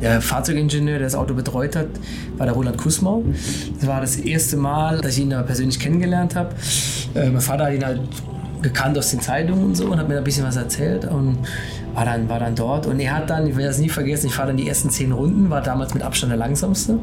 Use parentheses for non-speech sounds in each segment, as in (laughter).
Der Fahrzeugingenieur, der das Auto betreut hat, war der Roland Kusmau. Das war das erste Mal, dass ich ihn da persönlich kennengelernt habe. Äh, mein Vater hat ihn halt gekannt aus den Zeitungen und so und hat mir da ein bisschen was erzählt und war dann, war dann dort. Und er hat dann, ich werde das nie vergessen, ich fahre dann die ersten zehn Runden, war damals mit Abstand der langsamste.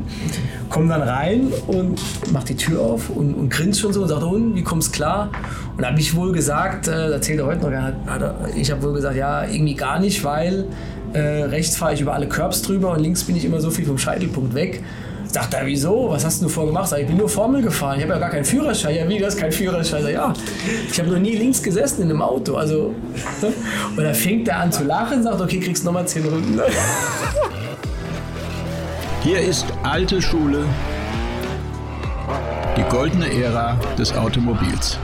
Komm dann rein und macht die Tür auf und, und grinst schon so und sagt, und, wie kommst klar? Und da habe ich wohl gesagt, äh, erzählt er heute noch, ich habe wohl gesagt, ja, irgendwie gar nicht, weil äh, rechts fahre ich über alle Curbs drüber und links bin ich immer so viel vom Scheitelpunkt weg. Sagt er, wieso? Was hast du vorher gemacht? Sag, ich bin nur Formel gefahren. Ich habe ja gar keinen Führerschein. Ja, wie, du hast keinen Führerschein? Sag, ja, ich habe noch nie links gesessen in einem Auto. Also, (laughs) und dann fängt er an zu lachen und sagt, okay, kriegst nochmal 10 Runden. (laughs) Hier ist alte Schule, die goldene Ära des Automobils.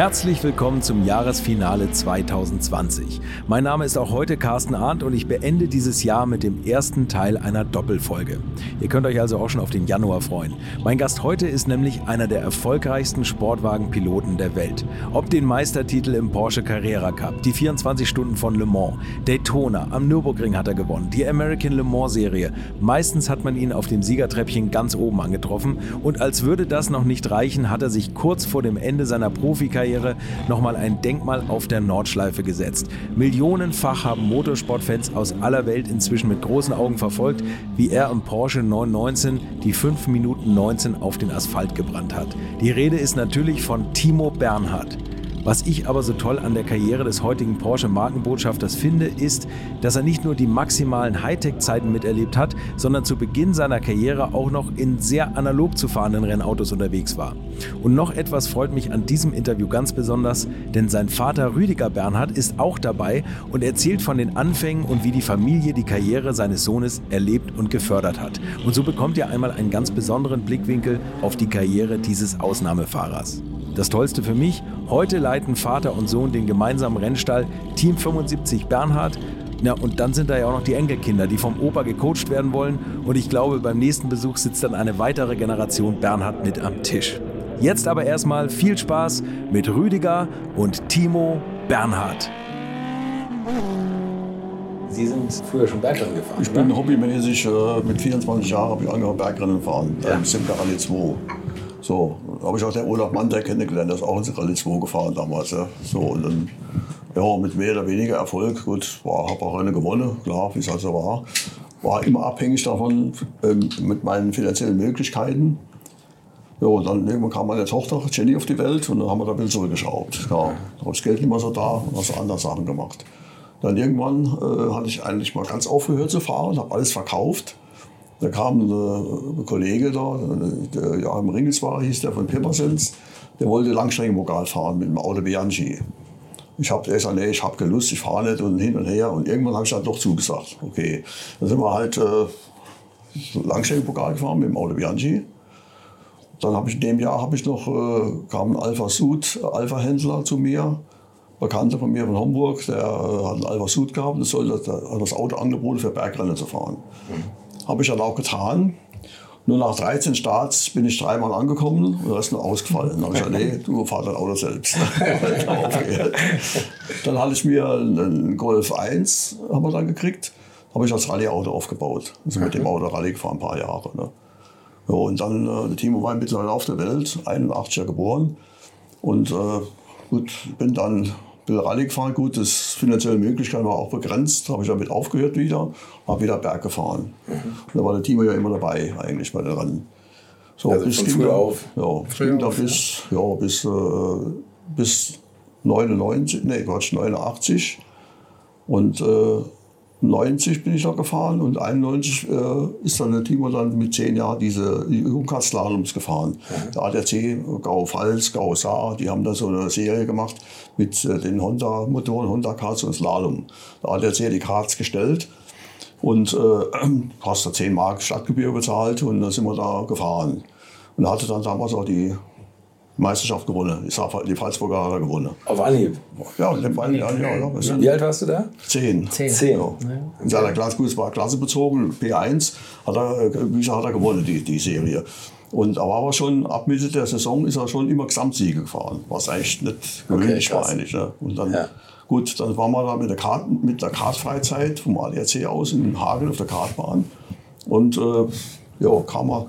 Herzlich willkommen zum Jahresfinale 2020. Mein Name ist auch heute Carsten Arndt und ich beende dieses Jahr mit dem ersten Teil einer Doppelfolge. Ihr könnt euch also auch schon auf den Januar freuen. Mein Gast heute ist nämlich einer der erfolgreichsten Sportwagenpiloten der Welt. Ob den Meistertitel im Porsche Carrera Cup, die 24 Stunden von Le Mans, Daytona, am Nürburgring hat er gewonnen, die American Le Mans Serie. Meistens hat man ihn auf dem Siegertreppchen ganz oben angetroffen und als würde das noch nicht reichen, hat er sich kurz vor dem Ende seiner Profikarriere Karriere nochmal ein Denkmal auf der Nordschleife gesetzt. Millionenfach haben Motorsportfans aus aller Welt inzwischen mit großen Augen verfolgt, wie er im Porsche 919 die 5 Minuten 19 auf den Asphalt gebrannt hat. Die Rede ist natürlich von Timo Bernhard. Was ich aber so toll an der Karriere des heutigen Porsche Markenbotschafters finde, ist, dass er nicht nur die maximalen Hightech-Zeiten miterlebt hat, sondern zu Beginn seiner Karriere auch noch in sehr analog zu fahrenden Rennautos unterwegs war. Und noch etwas freut mich an diesem Interview ganz besonders, denn sein Vater Rüdiger Bernhard ist auch dabei und erzählt von den Anfängen und wie die Familie die Karriere seines Sohnes erlebt und gefördert hat. Und so bekommt ihr einmal einen ganz besonderen Blickwinkel auf die Karriere dieses Ausnahmefahrers. Das Tollste für mich, heute leiten Vater und Sohn den gemeinsamen Rennstall Team 75 Bernhard. Na, und dann sind da ja auch noch die Enkelkinder, die vom Opa gecoacht werden wollen. Und ich glaube, beim nächsten Besuch sitzt dann eine weitere Generation Bernhard mit am Tisch. Jetzt aber erstmal viel Spaß mit Rüdiger und Timo Bernhard. Sie sind früher schon Bergrennen gefahren? Ich bin hobbymäßig, äh, mit 24 Jahren habe ich angefangen Bergrennen fahren, ja. im Simca Rallye 2. So, habe ich auch den Olaf Manter kennengelernt, der ist auch in Rallye 2 gefahren damals. Ja. So, und dann, ja, mit mehr oder weniger Erfolg. Gut, habe auch eine gewonnen, klar, wie es also war. War immer abhängig davon, ähm, mit meinen finanziellen Möglichkeiten. Ja, und dann irgendwann kam meine Tochter Jenny auf die Welt und dann haben wir da ein bisschen zurückgeschraubt. Ja, da war das Geld nicht mehr so da und habe andere Sachen gemacht. Dann irgendwann äh, hatte ich eigentlich mal ganz aufgehört zu fahren, habe alles verkauft da kam ein Kollege da, der Joachim Ringels war, hieß der von Pippersens, der wollte Langstreckenvokal fahren mit dem Auto Bianchi. Ich habe gesagt, nee, ich habe keine Lust, ich fahre nicht und hin und her. Und irgendwann habe ich dann doch zugesagt. Okay, dann sind wir halt äh, Langstreckenvokal gefahren mit dem Auto Bianchi. Dann habe ich in dem Jahr habe ich noch äh, kam ein Alpha Sud Alpha Händler zu mir, Bekannter von mir von Hamburg, der äh, hat ein Alpha Sud gehabt, und sollte das Auto angeboten für Bergrennen zu fahren. Mhm. Habe ich dann auch getan. Nur nach 13 Starts bin ich dreimal angekommen und er ist nur ausgefallen. Dann habe ich gesagt, nee, du fahr dein Auto selbst. (laughs) dann hatte ich mir einen Golf 1, haben wir dann gekriegt, habe ich als Rallye-Auto aufgebaut. Also mit dem Auto Rallye gefahren, ein paar Jahre. Ne? Ja, und dann, äh, Timo war mittlerweile auf der Welt, 81er geboren. Und äh, gut, bin dann bin Rallye gefahren, gut, das finanzielle Möglichkeit war auch begrenzt, habe ich damit aufgehört wieder, habe wieder Berg gefahren. Mhm. da war der Timo ja immer dabei eigentlich bei den Rennen. So, also bis ging da, auf. Ja, ging da bis, ja. ja, bis, äh, bis 99, nee, Quatsch, 89. Und äh, 90 bin ich da gefahren und 91 äh, ist dann der Timo dann mit zehn Jahren diese Jugendkart-Slaloms gefahren. Mhm. Der ADAC, Gau Pfalz, Gau Saar, die haben da so eine Serie gemacht mit äh, den Honda-Motoren, Honda-Karts und Slalom. Der ADAC die Karts gestellt und äh, hast da 10 Mark Stadtgebühr bezahlt und dann sind wir da gefahren. Und hatte dann damals auch die Meisterschaft gewonnen. Ich sag, die Pfalzburger hat er gewonnen. Auf Anhieb? Ja, dem Anhieb, ja, ja, ja. Wie alt warst du da? Zehn. Zehn. Zehn. Ja. In seiner Klasse, gut, es war Klasse bezogen, P1, hat er, äh, Bücher hat er gewonnen, die, die Serie. Und er war aber schon ab Mitte der Saison ist er schon immer Gesamtsiege gefahren, was eigentlich nicht gewöhnlich war eigentlich. Ne? Und dann, Ja. gut, dann waren wir da mit der, Kart, mit der Kartfreizeit vom ADAC aus in Hagen auf der Kartbahn. Und äh, ja, kam er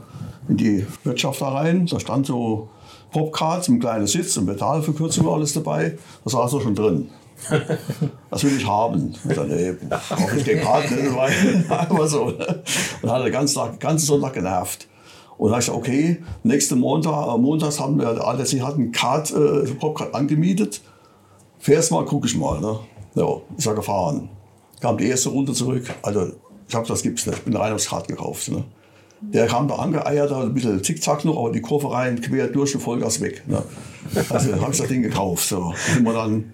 in die Wirtschaft da rein. Da stand so Popcards, ein kleiner Sitz, eine Metallverkürzung, alles dabei. Da saß er schon drin. Das will ich haben. Ich dachte, nee, brauche ich den Karten. Das war Einfach so. ne? Und hat er den ganzen, den ganzen Sonntag genervt. Und da ich gesagt, okay, nächsten Montag, äh, montags haben wir, der ADAC hat einen Kart, äh, Popcard angemietet. Fährst mal, guck ich mal. Ne? Ja, ist er gefahren. Kam die erste Runde zurück. Also, ich habe das gibt's nicht. Ich bin rein aufs Kart gekauft. Ne? Der kam da angeeiert, ein bisschen zickzack noch, aber die Kurve rein, quer durch und Vollgas weg. Ne? Also habe ich das Ding gekauft. So. Sind wir dann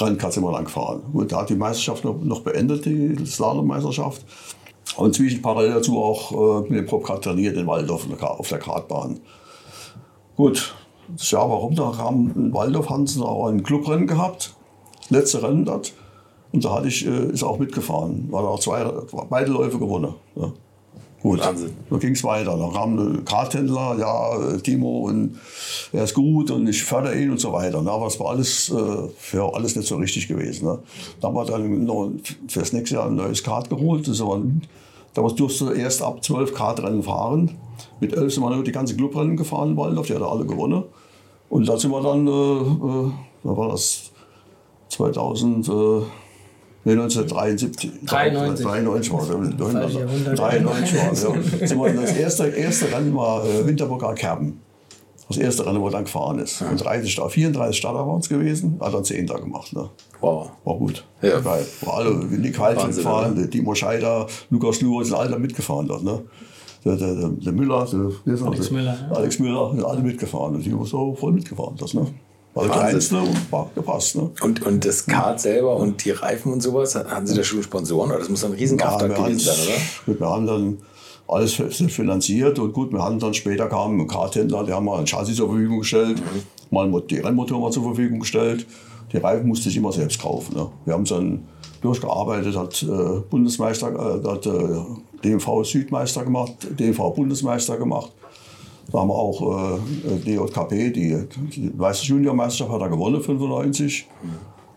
Rennkart sind wir gefahren. Und da hat die Meisterschaft noch, noch beendet, die Slalom-Meisterschaft. Und zwischen parallel dazu auch äh, mit dem Popkart trainiert in Waldorf auf der, Kartbahn. Gut, das Jahr war rum, da kam in Waldorf, sie auch ein Clubrennen gehabt. Letzte Rennen dort. Und da hatte ich, äh, ist auch mitgefahren. War da auch zwei, beide Läufe gewonnen. Ja. Gut, Wahnsinn. so ging es weiter. Da kam ein Karthändler, ja, Timo, und er ist gut und ich fördere ihn und so weiter. Ne? Aber es war alles, äh, ja, alles nicht so richtig gewesen. Ne? Da haben wir dann noch für das nächste Jahr ein neues Kart geholt. Das war, damals durfte er erst ab 12 Kartrennen fahren. Mit 11 sind wir nur die ganze Clubrennen gefahren in Waldorf, die hat er alle gewonnen. Und da sind wir dann, äh, äh, da war das 2000, äh, nee, 1973. 93. 93 war Jahrhundert. 93 war. Ja. Wir das erste, erste Rennen war äh, Winterburger Kerben. Das erste Rennen, wo er dann gefahren ist. Und 30 Starter, 34 Starter waren es gewesen, hat dann 10 da gemacht. Ne? Wow. War gut. Ja. Geil. War alle, Nick Wahnsinn, gefahren, oder? der Timo Scheider, Lukas Luhr, sind alle da mitgefahren dort. Ne? Der, der, der, der Müller, der, er? Alex Der- Müller, ja. Alex Müller, sind alle mitgefahren. Und die haben so voll mitgefahren. Das, ne? War der kleinste und war gepasst. Ne? Und, und das Kart selber und die Reifen und sowas, hatten Sie da schon Sponsoren? Oder das muss ein Riesenkraftwerk wir gewesen sein, oder? Gut, wir haben dann alles fi- finanziert und gut, wir haben dann später kam ein Karthändler, der haben mal ein Chassis zur Verfügung gestellt, mal ein Mo- die Rennmotor mal zur Verfügung gestellt. Die Reifen musste ich immer selbst kaufen. Ne? Wir haben es dann durchgearbeitet, hat äh, Bundesmeister, äh, hat äh, DMV Südmeister gemacht, DMV Bundesmeister gemacht. Da haben wir auch äh, DJKP, die, die Weiße Juniormeisterschaft hat er gewonnen, 95.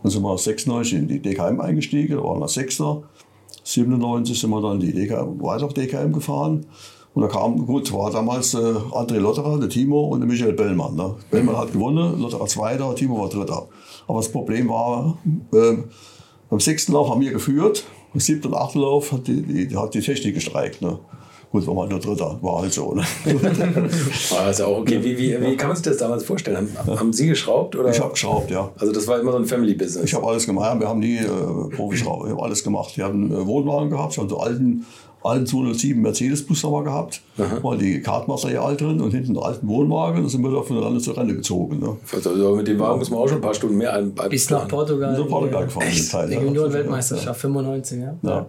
Dann sind wir 96 in die DKM eingestiegen, da waren wir Sechster. 97 sind wir dann die DKM, weiter auf DKM gefahren. Und da kam, gut, war damals äh, André Lotterer, der Timo und der Michael Bellmann. Ne? Bellmann hat gewonnen, Lotterer Zweiter, Timo war Dritter. Aber das Problem war, äh, beim sechsten Lauf haben wir geführt, beim siebten und achten Lauf hat die, die, hat die Technik gestreikt. Ne? Gut, war mal nur Dritter, war halt so. Ne? (laughs) War das ja auch okay. Wie, wie, wie kann man sich das damals vorstellen? Haben, haben Sie geschraubt? Oder? ich habe geschraubt, ja. also das war immer so ein Family-Business. Ich habe alles gemacht. Ja, Wir haben nie äh, Profischrauber, ich habe alles gemacht. Wir haben äh, Wohnwagen gehabt, habe so alten, alten 207 Mercedes-Bus haben wir gehabt. War die Kartmaterial drin und hinten einen alten Wohnwagen. Da sind wir da von Rande zu Rande gezogen. Ne? Also mit dem Wagen muss man auch schon ein paar Stunden mehr ein. Bis nach Portugal. So Portugal gefahren. den Teil, Die ja. Junioren-Weltmeisterschaft, 95, ja. Ja.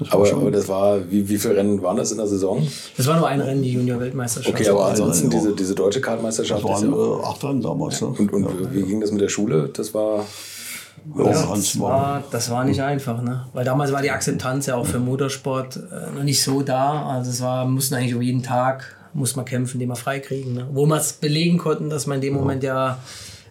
Das Aber, aber das war, wie, wie viele Rennen waren das in der Saison? Das war nur ein Rennen, die Junior-Weltmeisterschaft. Okay, aber ein ansonsten Rennen, diese, ja. diese deutsche Kartmeisterschaft. das ja waren äh, acht Rennen damals. Ne? und und wie ging das mit der Schule? Das war. Ja, das, war, das war nicht einfach, ne? Weil damals war die Akzeptanz ja auch für Motorsport äh, noch nicht so da. Also es war, mussten eigentlich um jeden Tag muss man kämpfen, den wir freikriegen. Ne? Wo wir es belegen konnten, dass man in dem Moment ja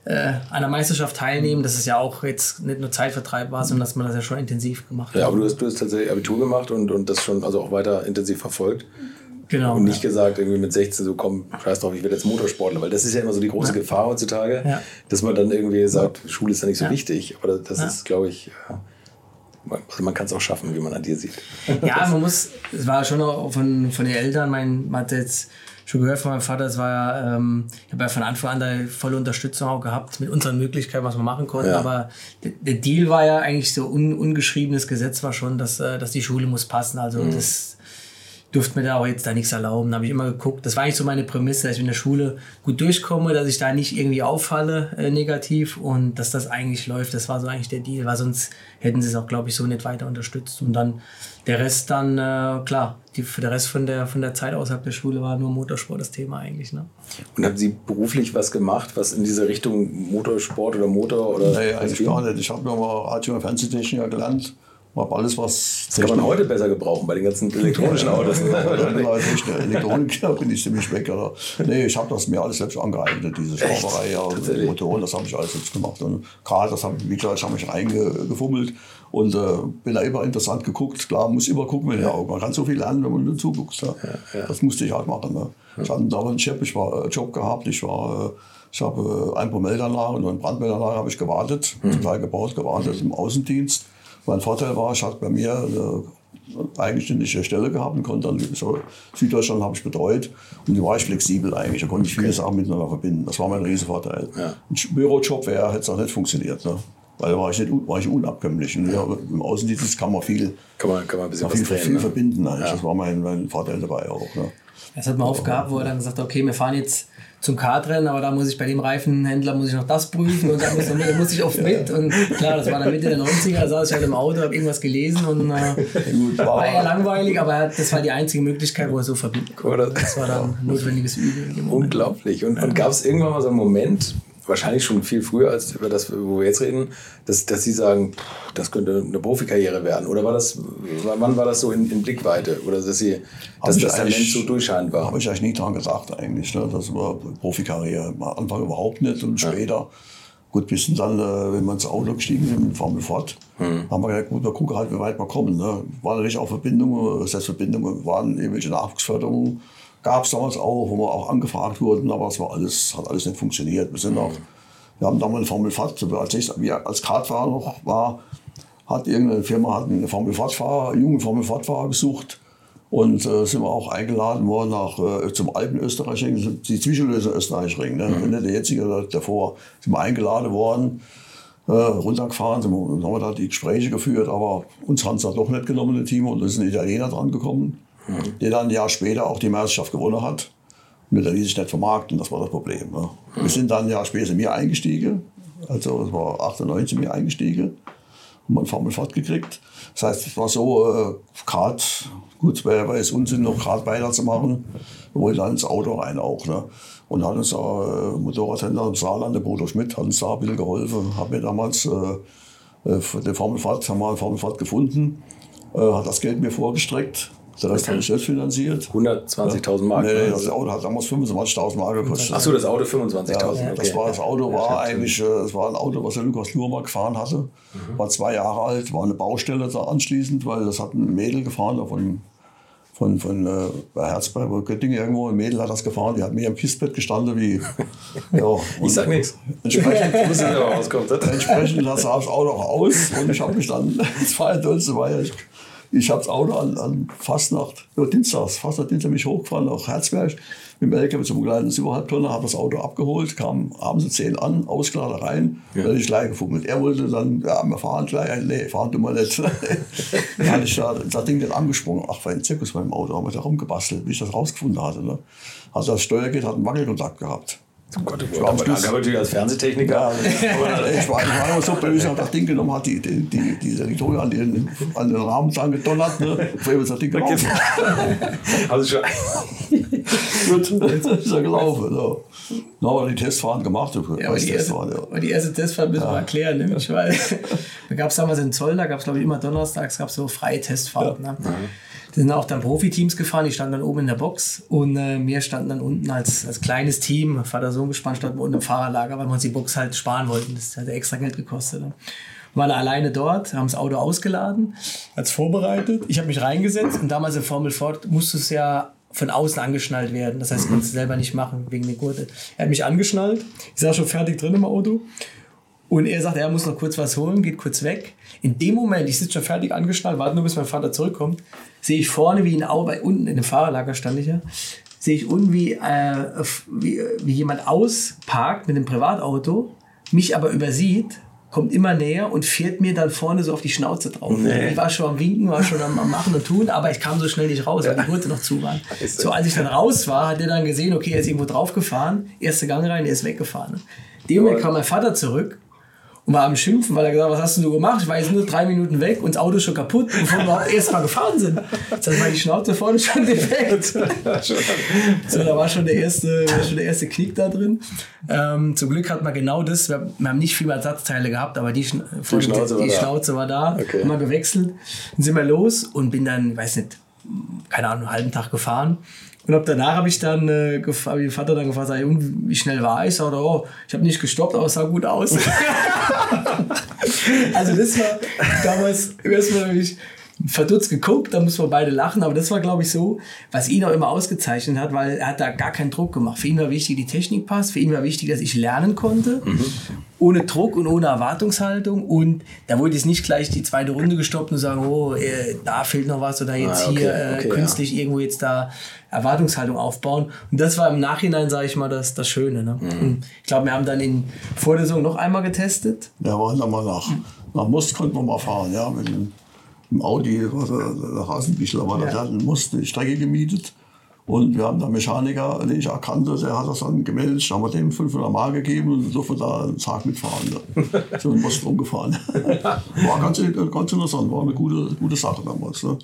äh, an der Meisterschaft teilnehmen, dass es ja auch jetzt nicht nur Zeitvertreib war, sondern dass man das ja schon intensiv gemacht hat. Ja, aber du hast, du hast tatsächlich Abitur gemacht und, und das schon also auch weiter intensiv verfolgt. genau. Und nicht gesagt, irgendwie mit 16 so, komm, scheiß drauf, ich werde jetzt Motorsportler, weil das ist ja immer so die große Gefahr heutzutage, Ja. dass man dann irgendwie sagt, Schule ist ja nicht so Ja. wichtig. Aber das Ja. ist, glaube ich, man- also man kann es auch schaffen, wie man an dir sieht. Ja, man muss, es war schon auch von, von den Eltern, mein, man hat jetzt schon gehört von meinem Vater, es war ja, ähm, ich habe ja von Anfang an da volle Unterstützung auch gehabt mit unseren Möglichkeiten, was wir machen konnten. Ja. Aber der, Deal war ja eigentlich so un, ungeschriebenes Gesetz war schon, dass, äh, dass die Schule muss passen. Also das durfte mir da auch jetzt da nichts erlauben. Da habe ich immer geguckt. Das war eigentlich so meine Prämisse, dass ich in der Schule gut durchkomme, dass ich da nicht irgendwie auffalle äh, negativ und dass das eigentlich läuft. Das war so eigentlich der Deal, weil sonst hätten sie es auch, glaube ich, so nicht weiter unterstützt. Und dann der Rest dann, äh, klar, die, für der Rest von der, von der Zeit außerhalb der Schule war nur Motorsport das Thema eigentlich. Ne? Und haben Sie beruflich was gemacht, was in diese Richtung Motorsport oder Motor oder Nee, eigentlich gar nicht. Ich habe nochmal Radio- und Fernsehtechniker gelernt habe alles, was. Das kann man heute besser gebrauchen bei den ganzen elektronischen Autos. Elektroniker bin ich ziemlich weg. Oder? Nee, ich habe das mir alles selbst angeeignet, diese Schrauberei, ja, Motoren, das habe ich alles selbst gemacht. Und gerade das habe wie gesagt, ich habe mich reingefummelt und äh, bin da immer interessant geguckt. Klar, muss immer gucken mit den Augen. Man kann so viel lernen, wenn man nur zuguckt. Ja. Ja, ja. Das musste ich halt machen. Ne? Ich hatte damals einen Job, ich war, äh, Job gehabt, ich war. Äh, ich habe äh, ein paar Meldanlagen und eine Brandmeldanlage habe ich gewartet, mhm. Teil gebaut, gewartet im Außendienst. Mein Vorteil war, ich hatte bei mir eine eigenständige Stelle gehabt und konnte dann so Süddeutschland habe ich betreut und die war ich flexibel eigentlich. Da konnte ich viele okay. Sachen miteinander verbinden. Das war mein Riesenvorteil. Ja. Ein Bürojob wäre hätte es auch nicht funktioniert. Ne? Weil da war ich, nicht, war ich unabkömmlich. Und ja, Im Außendienst kann man viel, kann man, kann man ein bisschen viel, drehen, viel ne? verbinden. Eigentlich. Ja. Das war mein, mein Vorteil dabei auch. Ne? Das hat man oft gehabt, wo er dann gesagt hat, okay, wir fahren jetzt zum Kartrennen, aber da muss ich bei dem Reifenhändler muss ich noch das prüfen und da muss, da muss ich oft mit. Und klar, das war dann Mitte der 90er, da saß ich halt im Auto, habe irgendwas gelesen und äh, war eher langweilig, aber das war die einzige Möglichkeit, wo er so verbinden konnte. Das war dann notwendiges Übel. Unglaublich. Und, und gab es irgendwann mal so einen Moment, wahrscheinlich schon viel früher als über das, wo wir jetzt reden, dass, dass Sie sagen, das könnte eine Profikarriere werden? Oder war das, wann war das so in, in Blickweite? Oder dass, Sie, dass das Talent so durchscheinend war? Habe ich eigentlich nie dran gesagt eigentlich. Ne? Das war Profikarriere. Am Anfang überhaupt nicht und später. Ja. Gut, bis dann, äh, wenn wir ins Auto gestiegen sind mit Formel Ford, hm. haben wir gesagt, gut, wir gucken halt, wie weit wir kommen. Ne? Waren natürlich auch Verbindungen, das heißt Verbindungen, waren irgendwelche Nachwuchsförderungen gab es damals auch, wo wir auch angefragt wurden, aber es war alles, hat alles nicht funktioniert. Wir sind auch, wir haben damals eine Formel Fahrt, als ich als Kartfahrer noch war, hat irgendeine Firma hat einen Formel Fahrtfahrer, einen jungen Formel Fahrtfahrer gesucht und äh, sind wir auch eingeladen worden nach, äh, zum Alpen Österreich-Ring, die Zwischenlösung Österreich-Ring, ne? Mhm. nicht der jetzige, davor, sind wir eingeladen worden, äh, runtergefahren, sind wir, haben wir da die Gespräche geführt, aber uns haben es dann doch nicht genommen, das Team, und es ist ein Italiener dran gekommen mhm. der dann ein Jahr später auch die Meisterschaft gewonnen hat. Und der ließ sich nicht vermarkten, das war das Problem. Ne? Mhm. Wir sind dann ein Jahr später mir eingestiegen, also es war 98 mir eingestiegen und man Formel fortgekriegt. Das heißt, es war so, äh, gerade, gut, wäre es Unsinn, noch gerade weiterzumachen. Wir wollten dann ins Auto rein auch. Ne? Und hat uns da äh, Motorradhändler im Saarland, der Bodo Schmidt, hat uns da ein bisschen geholfen. Hat mir damals äh, äh, den Formelfahrt, haben wir eine Formelfahrt gefunden, äh, hat das Geld mir vorgestreckt der Rest habe ich selbst finanziert. 120.000 Mark? Nee, nee, das Auto hat damals 25.000 Mark gekostet. Achso, das Auto 25.000. Ja, okay. das, war, das Auto war eigentlich, das äh, war ein Auto, was der Lukas Nurmer gefahren hatte. Mhm. War zwei Jahre alt, war eine Baustelle da anschließend, weil das hat ein Mädel gefahren von, von, von äh, Herzberg, bei Göttingen irgendwo. Ein Mädel hat das gefahren, die hat mir am Kistbett gestanden wie. (laughs) ja, ich sag nichts. Entsprechend, (laughs) entsprechend sah das Auto auch aus und ich habe mich dann, das war ja tollste, weil ich ich habe das Auto an, an Fastnacht, ja, Dienstags, Fastnacht, Dienstag mich hochgefahren nach Herzberg mit dem LKW zum kleinen 7,5 Tonner, habe das Auto abgeholt, kam abends um 10 an, ausgeladen rein, ja. dann ich gleich gefummelt. Er wollte dann, ja, wir fahren gleich, nee, fahren du mal nicht. (laughs) dann hatte ich da, das Ding dann angesprungen, ach, war ein Zirkus beim Auto, haben wir da rumgebastelt, bis ich das rausgefunden hatte. Ne? Also das Steuergerät hat einen Wackelkontakt gehabt. Oh Gott, ich war natürlich als Fernsehtechniker. Ja, ich, war, ich war immer so böse, habe das Ding genommen, hat die, die, die, diese Elektronik an den, an den Rahmen dran gedonnert. Ne? Ich das Ding gelaufen. also schon. Gut, jetzt ist er gelaufen. So. Dann haben wir die Testfahren gemacht. Ja, aber die, erste, ja. die erste Testfahrt müssen wir erklären, nämlich, weil da gab es damals in Zoll, da gab es glaube ich immer donnerstags gab so freie Testfahrten. Ne? Mhm. Da sind auch dann Profiteams gefahren, die standen dann oben in der Box und äh, wir standen dann unten als, als kleines Team, Vater Sohn gespannt, standen unten im Fahrerlager, weil wir uns die Box halt sparen wollten. Das hat extra Geld gekostet. Ne? Waren alleine dort, haben das Auto ausgeladen, als vorbereitet. Ich habe mich reingesetzt und damals in Formel Ford musste es ja von außen angeschnallt werden. Das heißt, ich konnte es selber nicht machen wegen der Gurte. Er hat mich angeschnallt. Ich saß schon fertig drin im Auto. Und er sagt, er muss noch kurz was holen, geht kurz weg. In dem Moment, ich sitze schon fertig angeschnallt, warte nur, bis mein Vater zurückkommt, sehe ich vorne wie in Auer, unten in dem Fahrerlager stand ich ja, sehe ich unten wie, äh, wie, wie jemand ausparkt mit einem Privatauto, mich aber übersieht, kommt immer näher und fährt mir dann vorne so auf die Schnauze drauf. Nee. Ich war schon am Winken, war schon am, am, Machen und Tun, aber ich kam so schnell nicht raus, weil die Gurte noch zu waren. So, als ich dann raus war, hat er dann gesehen, okay, er ist irgendwo draufgefahren, erste Gang rein, er ist weggefahren. Dem Moment kam mein Vater zurück und war am Schimpfen, weil er gesagt hat, was hast du gemacht? Ich war jetzt nur drei Minuten weg und das Auto ist schon kaputt, bevor wir überhaupt erst mal gefahren sind. Dann war die Schnauze vorne schon defekt. (laughs) so, da war schon der erste, schon der erste Knick da drin. Ähm, zum Glück hat man genau das, wir, wir, haben nicht viel Ersatzteile gehabt, aber die, Schna die, Schnauze, die war Schnauze, war da. Okay. Haben wir gewechselt. Dann sind wir los und bin dann, weiß nicht, keine Ahnung, einen halben Tag gefahren. Und ab danach habe ich dann, äh, hab ich Vater dann gefragt, wie schnell war ich? Sagte, oh, ich habe nicht gestoppt, aber es sah gut aus. (laughs) also das war damals erstmal nämlich verdutzt geguckt, da mussten wir beide lachen, aber das war, glaube ich, so, was ihn auch immer ausgezeichnet hat, weil er hat da gar keinen Druck gemacht. Für ihn war wichtig, die Technik passt, für ihn war wichtig, dass ich lernen konnte, mhm. ohne Druck und ohne Erwartungshaltung und da wurde jetzt nicht gleich die zweite Runde gestoppt und sagen, oh, äh, da fehlt noch was oder jetzt ah, okay, hier äh, okay, künstlich ja. irgendwo jetzt da Erwartungshaltung aufbauen. Und das war im Nachhinein, sage ich mal, das, das Schöne. Ne? Mhm. ich glaube, wir haben dann in vor der Saison noch einmal getestet. Ja, waren dann mal nach, nach Most konnten wir mal fahren, ja, mit dem im Audi, der, Hasenbichler war, ja. der hat eine Strecke gemietet. Und wir haben da Mechaniker, den ich erkannte, der hat das dann gemeldet. Da haben wir dem 500 Mark gegeben und durfte da einen Tag mitfahren. Ne? (laughs) So in Most rumgefahren. War ganz, ganz interessant, war eine gute, gute Sache damals. Ne?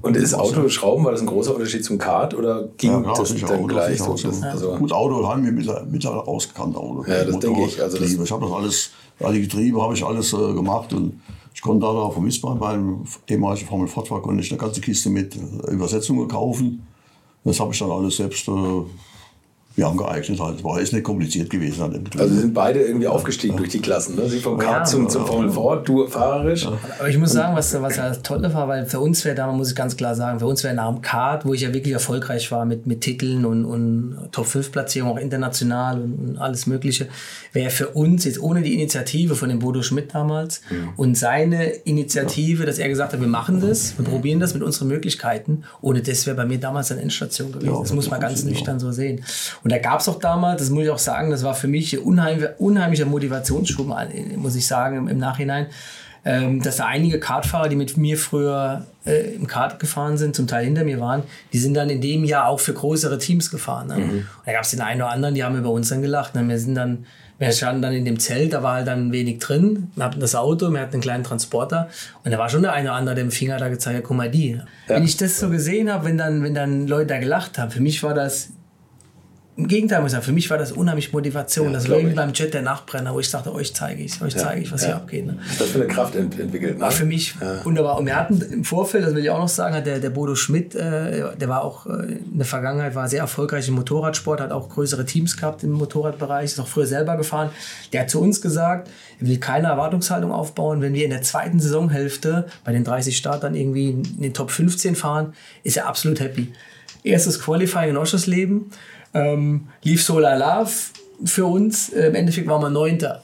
Und ist Auto Schrauben, war das ein großer Unterschied zum Kart oder ging ja, das dann Auto, gleich? So, das, also Gut, Auto haben wir mittlerweile ausgekannt. Auto. Ja, das denke ich. Also das ich habe das alles, die Getriebe habe ich alles äh, gemacht und ich konnte da vom Wiesbaden beim ehemaligen Formel Ford konnte ich eine ganze Kiste mit Übersetzungen kaufen. Das habe ich dann alles selbst äh, ja, geeignet halt. War jetzt nicht kompliziert gewesen. Halt also sind beide irgendwie aufgestiegen ja. durch die Klassen. Ne? Sie vom Kart ja, zum, zum Formel Ford, du fahrerisch. Ja. Aber ich muss sagen, was, was das Tolle war, weil für uns wäre da, muss ich ganz klar sagen, für uns wäre nach dem Kart, wo ich ja wirklich erfolgreich war mit, mit Titeln und, und Top 5 Platzierungen, auch international und, und alles Mögliche, wäre für uns jetzt ohne die Initiative von dem Bodo Schmidt damals und seine Initiative, dass er gesagt hat, wir machen das, wir probieren das mit unseren Möglichkeiten, ohne das wäre bei mir damals eine Endstation gewesen. das muss man ganz nüchtern so sehen. Und da gab es auch damals, das muss ich auch sagen, das war für mich unheimlich, unheimlicher Motivationsschub, muss ich sagen, im, im Nachhinein. Ähm, dass da einige Kartfahrer, die mit mir früher äh, im Kart gefahren sind, zum Teil hinter mir waren, die sind dann in dem Jahr auch für größere Teams gefahren. Ne? Mhm. Und da gab es den einen oder anderen, die haben über uns dann gelacht. Ne? Wir sind dann, wir standen dann in dem Zelt, da war halt dann wenig drin. Wir hatten das Auto, wir hatten einen kleinen Transporter und da war schon der eine oder andere, der mit dem Finger da gezeigt hat, guck mal die. Ja. Wenn ich das so gesehen habe, wenn dann, wenn dann Leute da gelacht haben, für mich war das im Gegenteil, muss ich sagen, für mich war das unheimlich Motivation. Ja, das war irgendwie beim Jet der Nachbrenner, wo ich sagte, euch zeige ich, euch zeige ich, was ja. hier abgeht. Ne? Das für eine Kraft ent entwickelt. Ne? War für mich ja. wunderbar. Und wir hatten im Vorfeld, das will ich auch noch sagen, hat der, der Bodo Schmidt, äh, der war auch äh, in der Vergangenheit war sehr erfolgreich im Motorradsport, hat auch größere Teams gehabt im Motorradbereich, ist auch früher selber gefahren. Der hat zu uns gesagt, er will keine Erwartungshaltung aufbauen. Wenn wir in der zweiten Saisonhälfte bei den 30 Startern irgendwie in den Top 15 fahren, ist er absolut happy. Erstes Qualifying in Oschersleben ähm, lief so lala für uns. Im Endeffekt waren wir Neunter.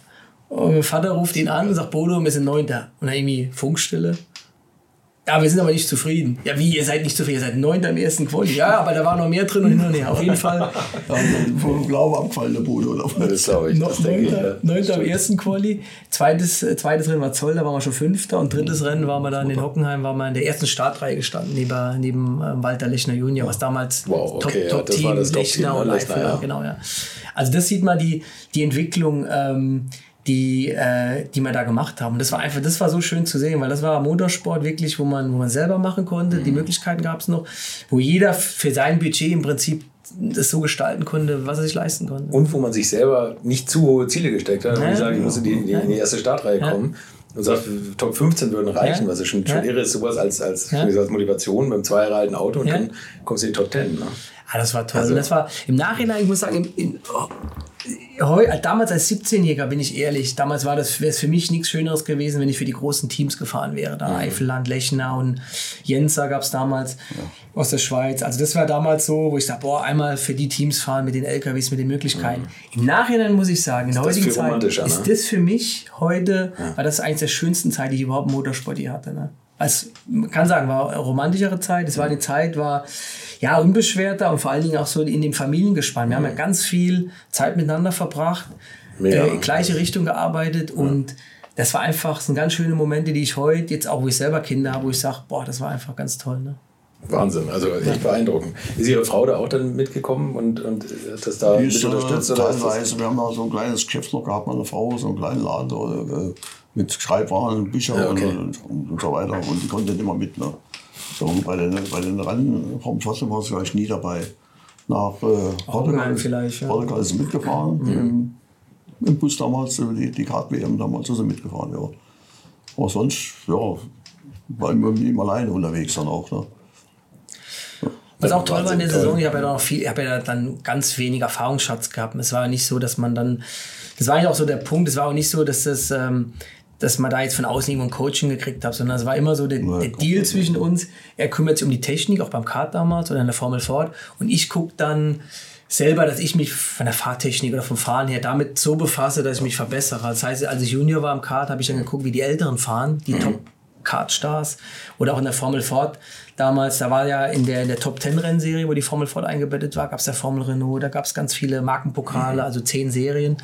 Und mein Vater ruft ihn an und sagt, Bodo, wir sind Neunter. Und dann irgendwie Funkstille. Ja, wir sind aber nicht zufrieden. Ja, wie, ihr seid nicht zufrieden? Ihr seid Neunter im ersten Quali. Ja, aber da war noch mehr drin und hin und her. Auf jeden Fall. (laughs) vom Glauben abgefallen, der Bude, oder was? Das glaube ich. Das Neunter, ich, Neunter im ersten Quali. Zweites, äh, zweites Rennen war Zoll, da waren wir schon Fünfter. Und drittes Rennen waren wir dann in Hockenheim, waren wir in der ersten Startreihe gestanden, neben, neben ähm, Walter Lechner Junior, was damals wow, okay, Top, Top ja, Team, Lechner und Leifler, ja. genau, ja. Also das sieht man die, die Entwicklung, ähm, die, äh, die wir da gemacht haben. Das war einfach, das war so schön zu sehen, weil das war Motorsport wirklich, wo man, wo man selber machen konnte. Mhm. Die Möglichkeiten gab es noch, wo jeder für sein Budget im Prinzip das so gestalten konnte, was er sich leisten konnte. Und wo man sich selber nicht zu hohe Ziele gesteckt hat. Ja, ich sage, ich muss in die, in die erste Startreihe ja. kommen. Und sagt, Top 15 würden reichen, ja. was ja schon, schon irre ist, sowas als, als, ja. als Motivation beim Zweier alten Auto und dann kommst du in die Top 10. Ne? Ah, das war toll. Also, das war im Nachhinein, ich muss sagen, in, in, oh, damals als 17-Jähriger bin ich ehrlich, damals war das wäre es für mich nichts Schöneres gewesen, wenn ich für die großen Teams gefahren wäre. Da mhm. Eifelland, Lechner und Jenser gab es damals ja. aus der Schweiz. Also das war damals so, wo ich sage, boah, einmal für die Teams fahren mit den LKWs, mit den Möglichkeiten. Mhm. Im Nachhinein muss ich sagen, in der heutigen Zeit ist ne? das für mich heute, ja. war das eines der schönsten Zeiten, die ich überhaupt Motorsport hier hatte. Ne? Also, man kann sagen, war eine romantischere Zeit. Es war eine Zeit, war ja, unbeschwerter und vor allen Dingen auch so in dem Familiengespann. Wir mhm. haben ja mhm. ganz viel Zeit miteinander verbracht, äh, in gleiche Richtung gearbeitet ja. und das war einfach, sind ganz schöne Momente, die ich heute, jetzt auch wo ich selber Kinder habe, wo ich sage, boah, das war einfach ganz toll. Ne? Wahnsinn, also echt beeindruckend. Ist Ihre Frau da auch dann mitgekommen und, und das da Die mit ist, äh, unterstützt? Oder teilweise, wir haben da so ein kleines Geschäft noch gehabt, meine Frau, so einen kleinen Laden äh, mit Schreibwaren, Büchern Ja, okay. und, und, und so weiter. Und die konnte nicht immer mit. Ne? So, und bei den, bei den Rennen vom Schossen war sie gleich nie dabei. Nach äh, Portugal, vielleicht, ja. Portugal ist mitgefahren. Im, Im Bus damals, äh, die, die Kart-WM damals ist sie mitgefahren, ja. Aber sonst, ja, war immer mit ihm alleine unterwegs dann auch. Ne? Was auch toll war in der Saison, ich habe ja noch viel, ich habe ja dann ganz wenig Erfahrungsschatz gehabt. Es war ja nicht so, dass man dann, das war ja auch so der Punkt, es war auch nicht so, dass das, ähm, dass man da jetzt von außen irgendwo ein Coaching gekriegt hat, sondern es war immer so der, der Deal zwischen uns. Er kümmert sich um die Technik, auch beim Kart damals oder in der Formel Ford und ich gucke dann selber, dass ich mich von der Fahrtechnik oder vom Fahren her damit so befasse, dass ich mich verbessere. Das heißt, als ich Junior war im Kart, habe ich dann geguckt, wie die Älteren fahren, die Top Kartstars oder auch in der Formel Ford damals, da war ja in der, in der Top 10 Rennserie, wo die Formel Ford eingebettet war, gab es der Formel Renault, da gab es ganz viele Markenpokale, also zehn Serien.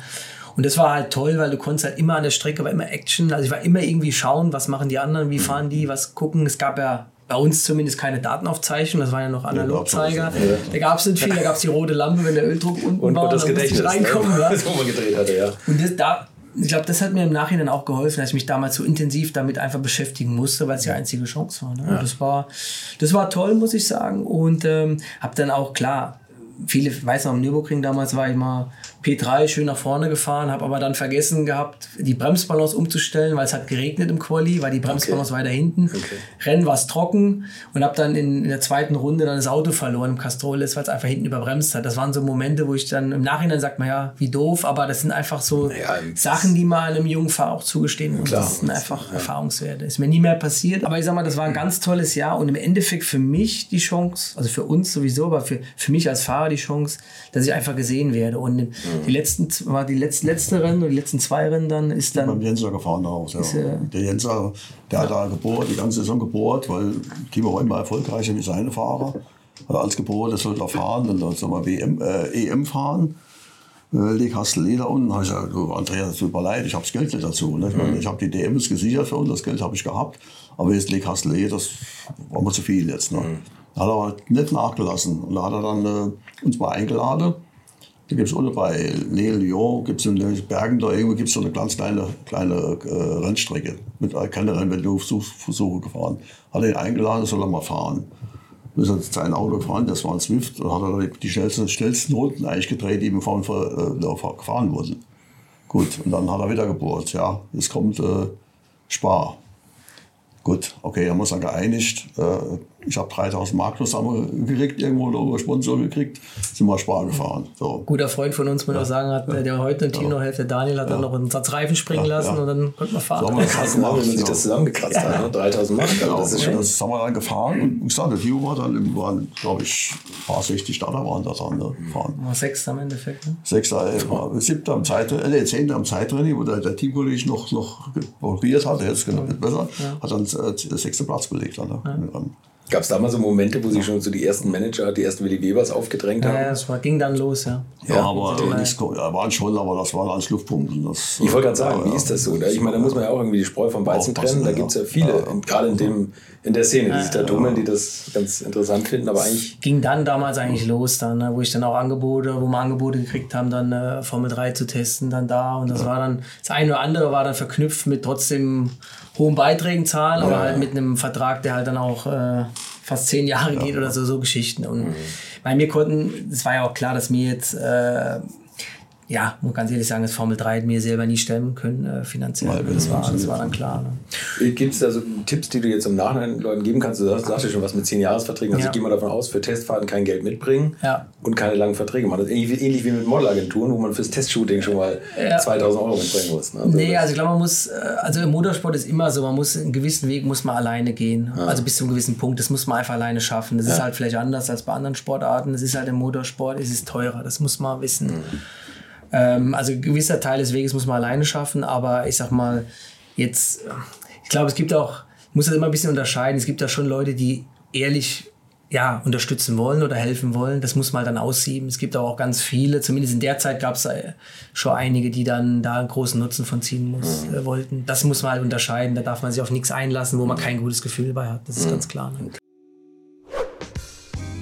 Und das war halt toll, weil du konntest halt immer an der Strecke, war immer Action, also ich war immer irgendwie schauen, was machen die anderen, wie fahren die, was gucken. Es gab ja bei uns zumindest keine Datenaufzeichnung, das waren ja noch Analogzeiger. Da gab es nicht viel, da gab es die rote Lampe, wenn der Öldruck unten und, war. und das Gedächtnis, reinkommen. ne? ja. (laughs) das, wo man gedreht hatte, ja. Und das, da, ich glaube, das hat mir im Nachhinein auch geholfen, dass ich mich damals so intensiv damit einfach beschäftigen musste, weil es die einzige Chance war. Ne? Und Das war. Das war toll, muss ich sagen. Und ähm, habe dann auch, klar, viele, weiß noch, am Nürburgring damals war ich mal P3 schön nach vorne gefahren, habe aber dann vergessen gehabt, die Bremsbalance umzustellen, weil es hat geregnet im Quali, war die Bremsbalance weiter hinten. Rennen war es trocken und habe dann in, in der zweiten Runde dann das Auto verloren im Castroles, weil es einfach hinten überbremst hat. Das waren so Momente, wo ich dann im Nachhinein sagt man ja, wie doof, aber das sind einfach so Ja, Sachen, die man einem jungen Fahrer auch zugestehen muss. Das sind einfach Erfahrungswerte. Ist mir nie mehr passiert. Aber ich sag mal, das war ein ganz tolles Jahr und im Endeffekt für mich die Chance, also für uns sowieso, aber für, für mich als Fahrer die Chance, dass ich einfach gesehen werde. Und die letzten, war die letzte, letzte Rennen, die letzten zwei Rennen dann ist dann beim Jenser gefahren auch. Ja. äh, der Jenser, der hat da gebohrt, die ganze Saison gebohrt, weil Timo war immer erfolgreicher wie seine Fahrer. Hat alles gebohrt, das sollte er fahren, dann soll er WM, äh, EM fahren. Äh, leg hast du Leder unten. Habe ich gesagt, du, Andreas, es tut mir leid, ich habe das Geld nicht dazu. Ne? Ich, meine, ich habe die DMs gesichert für uns, das Geld habe ich gehabt. Aber jetzt leg hast Leder, das war mir zu viel jetzt. Ne? Da hat er aber nicht nachgelassen. Und da hat er dann uns mal eingeladen. Da gibt es unten bei Neil Lyon, gibt es in den Bergen da irgendwo gibt's so eine ganz kleine, kleine äh, Rennstrecke. Mit äh, keine Rennversuche gefahren. Hat er ihn eingeladen, soll er mal fahren. Wir sind sein Auto gefahren, das war ein Swift, und hat er die schnellsten, schnellsten Runden eigentlich gedreht, die im äh, gefahren wurden. Gut, und dann hat er wieder gebohrt. Ja, jetzt kommt äh, Spar. Gut, okay, haben wir uns dann geeinigt. Äh, ich habe 3000 Mark zusammengekriegt, irgendwo über Sponsor gekriegt, sind wir Spar gefahren. So. guter Freund von uns, muss ich auch sagen, hat, der heute im Team noch hilft, der Daniel, hat dann noch einen Satz Reifen springen Ja, lassen ja. und dann konnte man So haben fahren. wir das Krass, halt gemacht. wenn man sich ja. das zusammengekratzt hat, ne? 3000 Mark, Genau, das ist schon. das haben wir dann gefahren und wie gesagt, der Tio war dann irgendwann, glaube ich, ein paar 60 Starter waren da dran ne, gefahren. War Sechster im Endeffekt. Ne? Sechster, äh, war siebter am Zeitrennen, äh, nee, zehnter am Zeitrennen, wo der, der Teamkollege noch, noch probiert hat, der jetzt genau nicht besser, hat dann äh, sechsten Platz belegt. Dann, ne. Gab es da mal so Momente, wo sich schon so die ersten Manager, die ersten Willi Webers aufgedrängt Ja, haben? ja, das war, ging dann los, ja. Ja, aber äh, immer- nichts, ja, waren schon, aber das waren alles Luftpumpen. Das, Ich wollte gerade sagen, ja, wie ja. ist das so? Da- Ich meine, da muss man ja auch irgendwie die Spreu vom Weizen trennen. Da ja. gibt es ja viele, Ja, ja. gerade in, dem, in der Szene, die sich da tummeln, die das ganz interessant finden, aber eigentlich ging dann damals eigentlich los, dann, ne, wo ich dann auch Angebote, wo wir Angebote gekriegt haben, dann äh, Formel 3 zu testen, dann da. Und das war dann, das eine oder andere war dann verknüpft mit trotzdem hohen Beiträgen zahlen, aber halt mit einem Vertrag, der halt dann auch äh, fast zehn Jahre geht oder so, so Geschichten. Und bei mir konnten, es war ja auch klar, dass mir jetzt, äh, ja, muss ganz ehrlich sagen, das Formel 3 hat mir selber nie stemmen können, äh, finanziell. Das war, das war dann klar. Ne? Gibt es da so Tipps, die du jetzt im Nachhinein Leuten geben kannst? Du sagst, sagst ja schon was mit 10 Jahresverträgen. Also Ja. ich gehe mal davon aus, für Testfahrten kein Geld mitbringen Ja. und keine langen Verträge machen. Das ist ähnlich, ähnlich wie mit Modelagenturen, wo man fürs Testshooting schon mal Ja. 2000 Euro mitbringen muss. Ne? Also Nee, also ich glaube, man muss, äh, also im Motorsport ist immer so, man muss einen gewissen Weg muss man alleine gehen. Also bis zu einem gewissen Punkt, das muss man einfach alleine schaffen. Das ist halt vielleicht anders als bei anderen Sportarten. Das ist halt im Motorsport, es ist teurer, das muss man wissen. Ähm, also ein gewisser Teil des Weges muss man alleine schaffen, aber ich sag mal, jetzt, äh, ich glaube, es gibt auch, ich muss das immer ein bisschen unterscheiden, es gibt da schon Leute, die ehrlich ja, unterstützen wollen oder helfen wollen. Das muss man dann aussieben. Es gibt aber auch ganz viele, zumindest in der Zeit gab es schon einige, die dann da einen großen Nutzen von ziehen muss, äh, wollten. Das muss man halt unterscheiden. Da darf man sich auf nichts einlassen, wo man kein gutes Gefühl bei hat. Das ist ganz klar. Ne?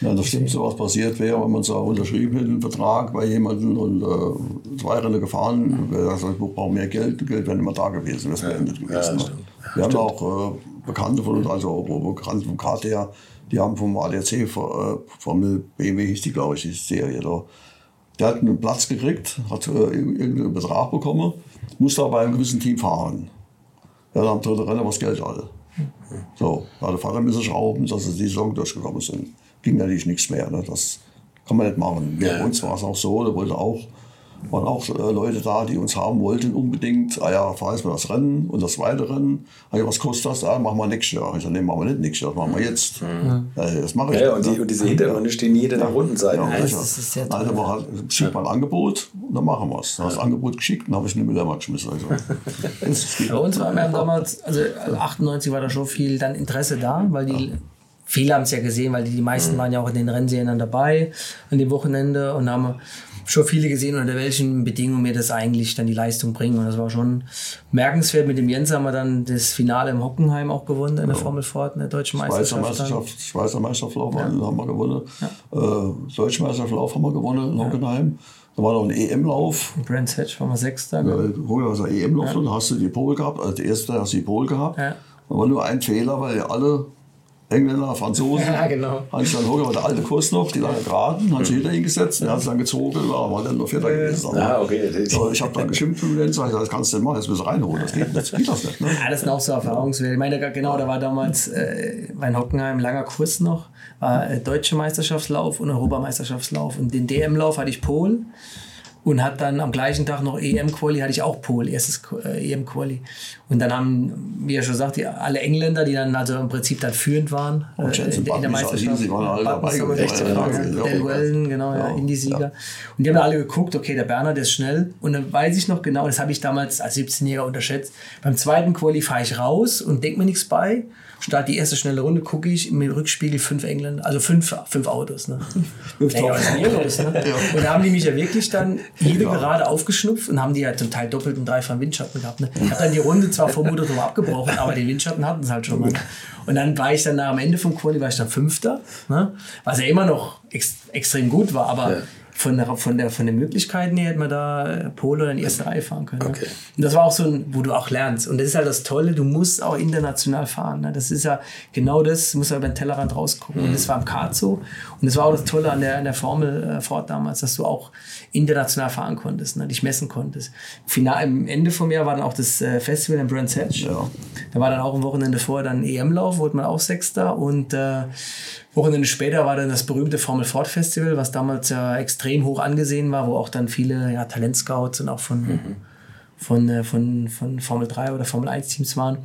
Ja, das Schlimmste, was passiert wäre, wenn man so unterschrieben hätte, einen Vertrag bei jemandem und äh, zwei Rennen gefahren, wäre das, ich brauche mehr Geld, Geld wäre nicht mehr da gewesen, wäre beendet gewesen. Ja, ne? Wir haben auch äh, Bekannte von uns, also Bekannte vom KTR, die haben vom ADAC, äh, Formel BMW hieß die, glaube ich, die Serie da. Der hat einen Platz gekriegt, hat äh, irgendeinen Betrag bekommen, musste aber bei einem gewissen Team fahren. Ja, dann am dritten Rennen war das Geld alle. So, da hat der Fahrer müssen schrauben, dass sie die Saison durchgekommen sind ging natürlich nichts mehr. Ne? Das kann man nicht machen. Ja. Bei uns war es auch so, da wollte auch, waren auch äh, Leute da, die uns haben wollten unbedingt. Ah ja, fahr jetzt mal das Rennen und das zweite Rennen. Ah ja, was kostet das? Ah, machen wir nächstes Jahr. Ich sage, nee, machen wir nicht nächstes Jahr, das machen wir jetzt. Mhm. Äh, das mache ich. Ja, und, die, und diese Hintergründe stehen nie in der Rundenseite. Ja, ja, das ist ja also man hat, schickt mal ein Angebot und dann machen wir es. Dann hast das Angebot geschickt und habe ich nicht mehr geschmissen. Also. (laughs) Bei uns war damals, also 98 war da schon viel dann Interesse da, weil die viele haben es ja gesehen, weil die, die meisten mhm. waren ja auch in den Rennserien dabei an dem Wochenende und haben schon viele gesehen, unter welchen Bedingungen mir das eigentlich dann die Leistung bringt. Und das war schon merkenswert. Mit dem Jens haben wir dann das Finale im Hockenheim auch gewonnen in der ja. Formel Ford, in der deutschen Meisterschaft. Schweizer Meisterschaft, Schweizer Meisterlauf ja. haben wir gewonnen. Ja. Äh, Deutsche Meisterlauf haben wir gewonnen in Hockenheim. Da war noch ein EM-Lauf. Brands Hatch war mal Sechster. Ja, also EM-Lauf, ja. dann hast du die Pole gehabt, als erster hast du die Pole gehabt. Ja. Da war nur ein Fehler, weil alle Engländer, Franzosen. Ja, genau. Habe ich dann hoch, der alte Kurs noch, die lange Geraden, habe ich hinter ihn gesetzt, der hat es dann gezogen, war, war dann nur Vierter gewesen. Ah, okay. So, ich habe dann geschimpft mit dem sag ich, das kannst du nicht machen, jetzt müssen wir reinholen, das geht, das geht das nicht. Ne? Ja, das sind auch so Erfahrungswerte. Ich meine, genau, da war damals äh, bei Hockenheim langer Kurs noch, war äh, Deutsche Meisterschaftslauf und Europameisterschaftslauf und den DM-Lauf hatte ich Polen und hat dann am gleichen Tag noch EM-Quali, hatte ich auch Pol, erstes äh, EM-Quali. Und dann haben, wie er schon sagt, die, alle Engländer, die dann also im Prinzip dann führend waren oh, äh, in, in, der Meisterschaft. Sie waren alle dabei. Del Wellen, genau, ja, Indie-Sieger. Ja. Und die haben alle geguckt, okay, der Berner, der ist schnell. Und dann weiß ich noch genau, das habe ich damals als 17-Jähriger unterschätzt. Beim zweiten Quali fahre ich raus und denke mir nichts bei. Start die erste schnelle Runde, gucke ich im Rückspiegel fünf Engländer, also fünf, fünf Autos. Ne? Fünf ja, los, ne? ja. Und da haben die mich ja wirklich dann jede ja. gerade aufgeschnupft und haben die ja zum Teil doppelt und dreifach Windschatten gehabt. Ne? Ich habe dann die Runde zwar vermutet nochmal abgebrochen, aber die Windschatten hatten es halt schon mal. Und dann war ich dann am Ende vom Quali, war ich dann Fünfter, ne? was ja immer noch ex extrem gut war, aber von der, von der, von den Möglichkeiten her hätte man da äh, Pole oder in die erste Reihe fahren können. Ne? Okay. Und das war auch so ein, wo du auch lernst. Und das ist halt das Tolle, du musst auch international fahren. Ne? Das ist ja genau das, du musst ja über den Tellerrand rausgucken. Und das war im Kart so. Und das war auch das Tolle an der, an der Formel äh, Ford damals, dass du auch international fahren konntest, ne? dich messen konntest. Final, am Ende vom Jahr war dann auch das äh, Festival in Brands Hatch. Ja. Da war dann auch am Wochenende vorher dann EM-Lauf, wurde man auch Sechster. Und äh, Wochenende später war dann das berühmte Formel Ford Festival, was damals ja extrem hoch angesehen war, wo auch dann viele ja, Talentscouts und auch von, von, äh, von, von Formel 3 oder Formel 1 Teams waren.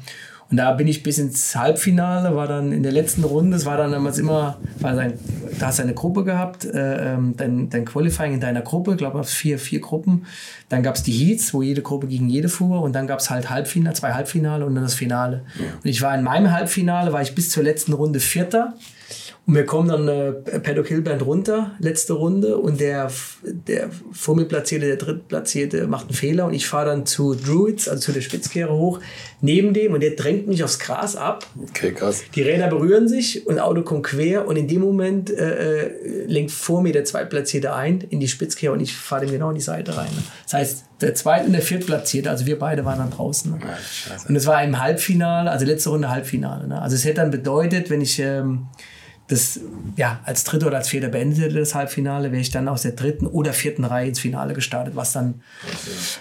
Und da bin ich bis ins Halbfinale, war dann in der letzten Runde, es war dann damals immer, war sein, da hast du eine Gruppe gehabt, äh, ähm, dein, dein Qualifying in deiner Gruppe, ich glaube, es vier, vier Gruppen. Dann gab es die Heats, wo jede Gruppe gegen jede fuhr und dann gab es halt Halbfinale, zwei Halbfinale und dann das Finale. Und ich war in meinem Halbfinale, war ich bis zur letzten Runde Vierter. Und wir kommen dann äh, Paddock Hillband runter, letzte Runde, und der, der vor mir platzierte, der drittplatzierte, macht einen Fehler und ich fahre dann zu Druids, also zu der Spitzkehre hoch, neben dem und der drängt mich aufs Gras ab. Okay, krass. Die Räder berühren sich und das Auto kommt quer und in dem Moment äh, äh, lenkt vor mir der Zweitplatzierte ein in die Spitzkehre und ich fahre dem genau in die Seite rein. Ne? Das heißt, der Zweit- und der Viertplatzierte, also wir beide waren dann draußen. Ne? Und es war im Halbfinale, also letzte Runde Halbfinale. Ne? Also es hätte dann bedeutet, wenn ich ähm, das ja, als dritter oder als vierter beendete das Halbfinale, wäre ich dann aus der dritten oder vierten Reihe ins Finale gestartet, was dann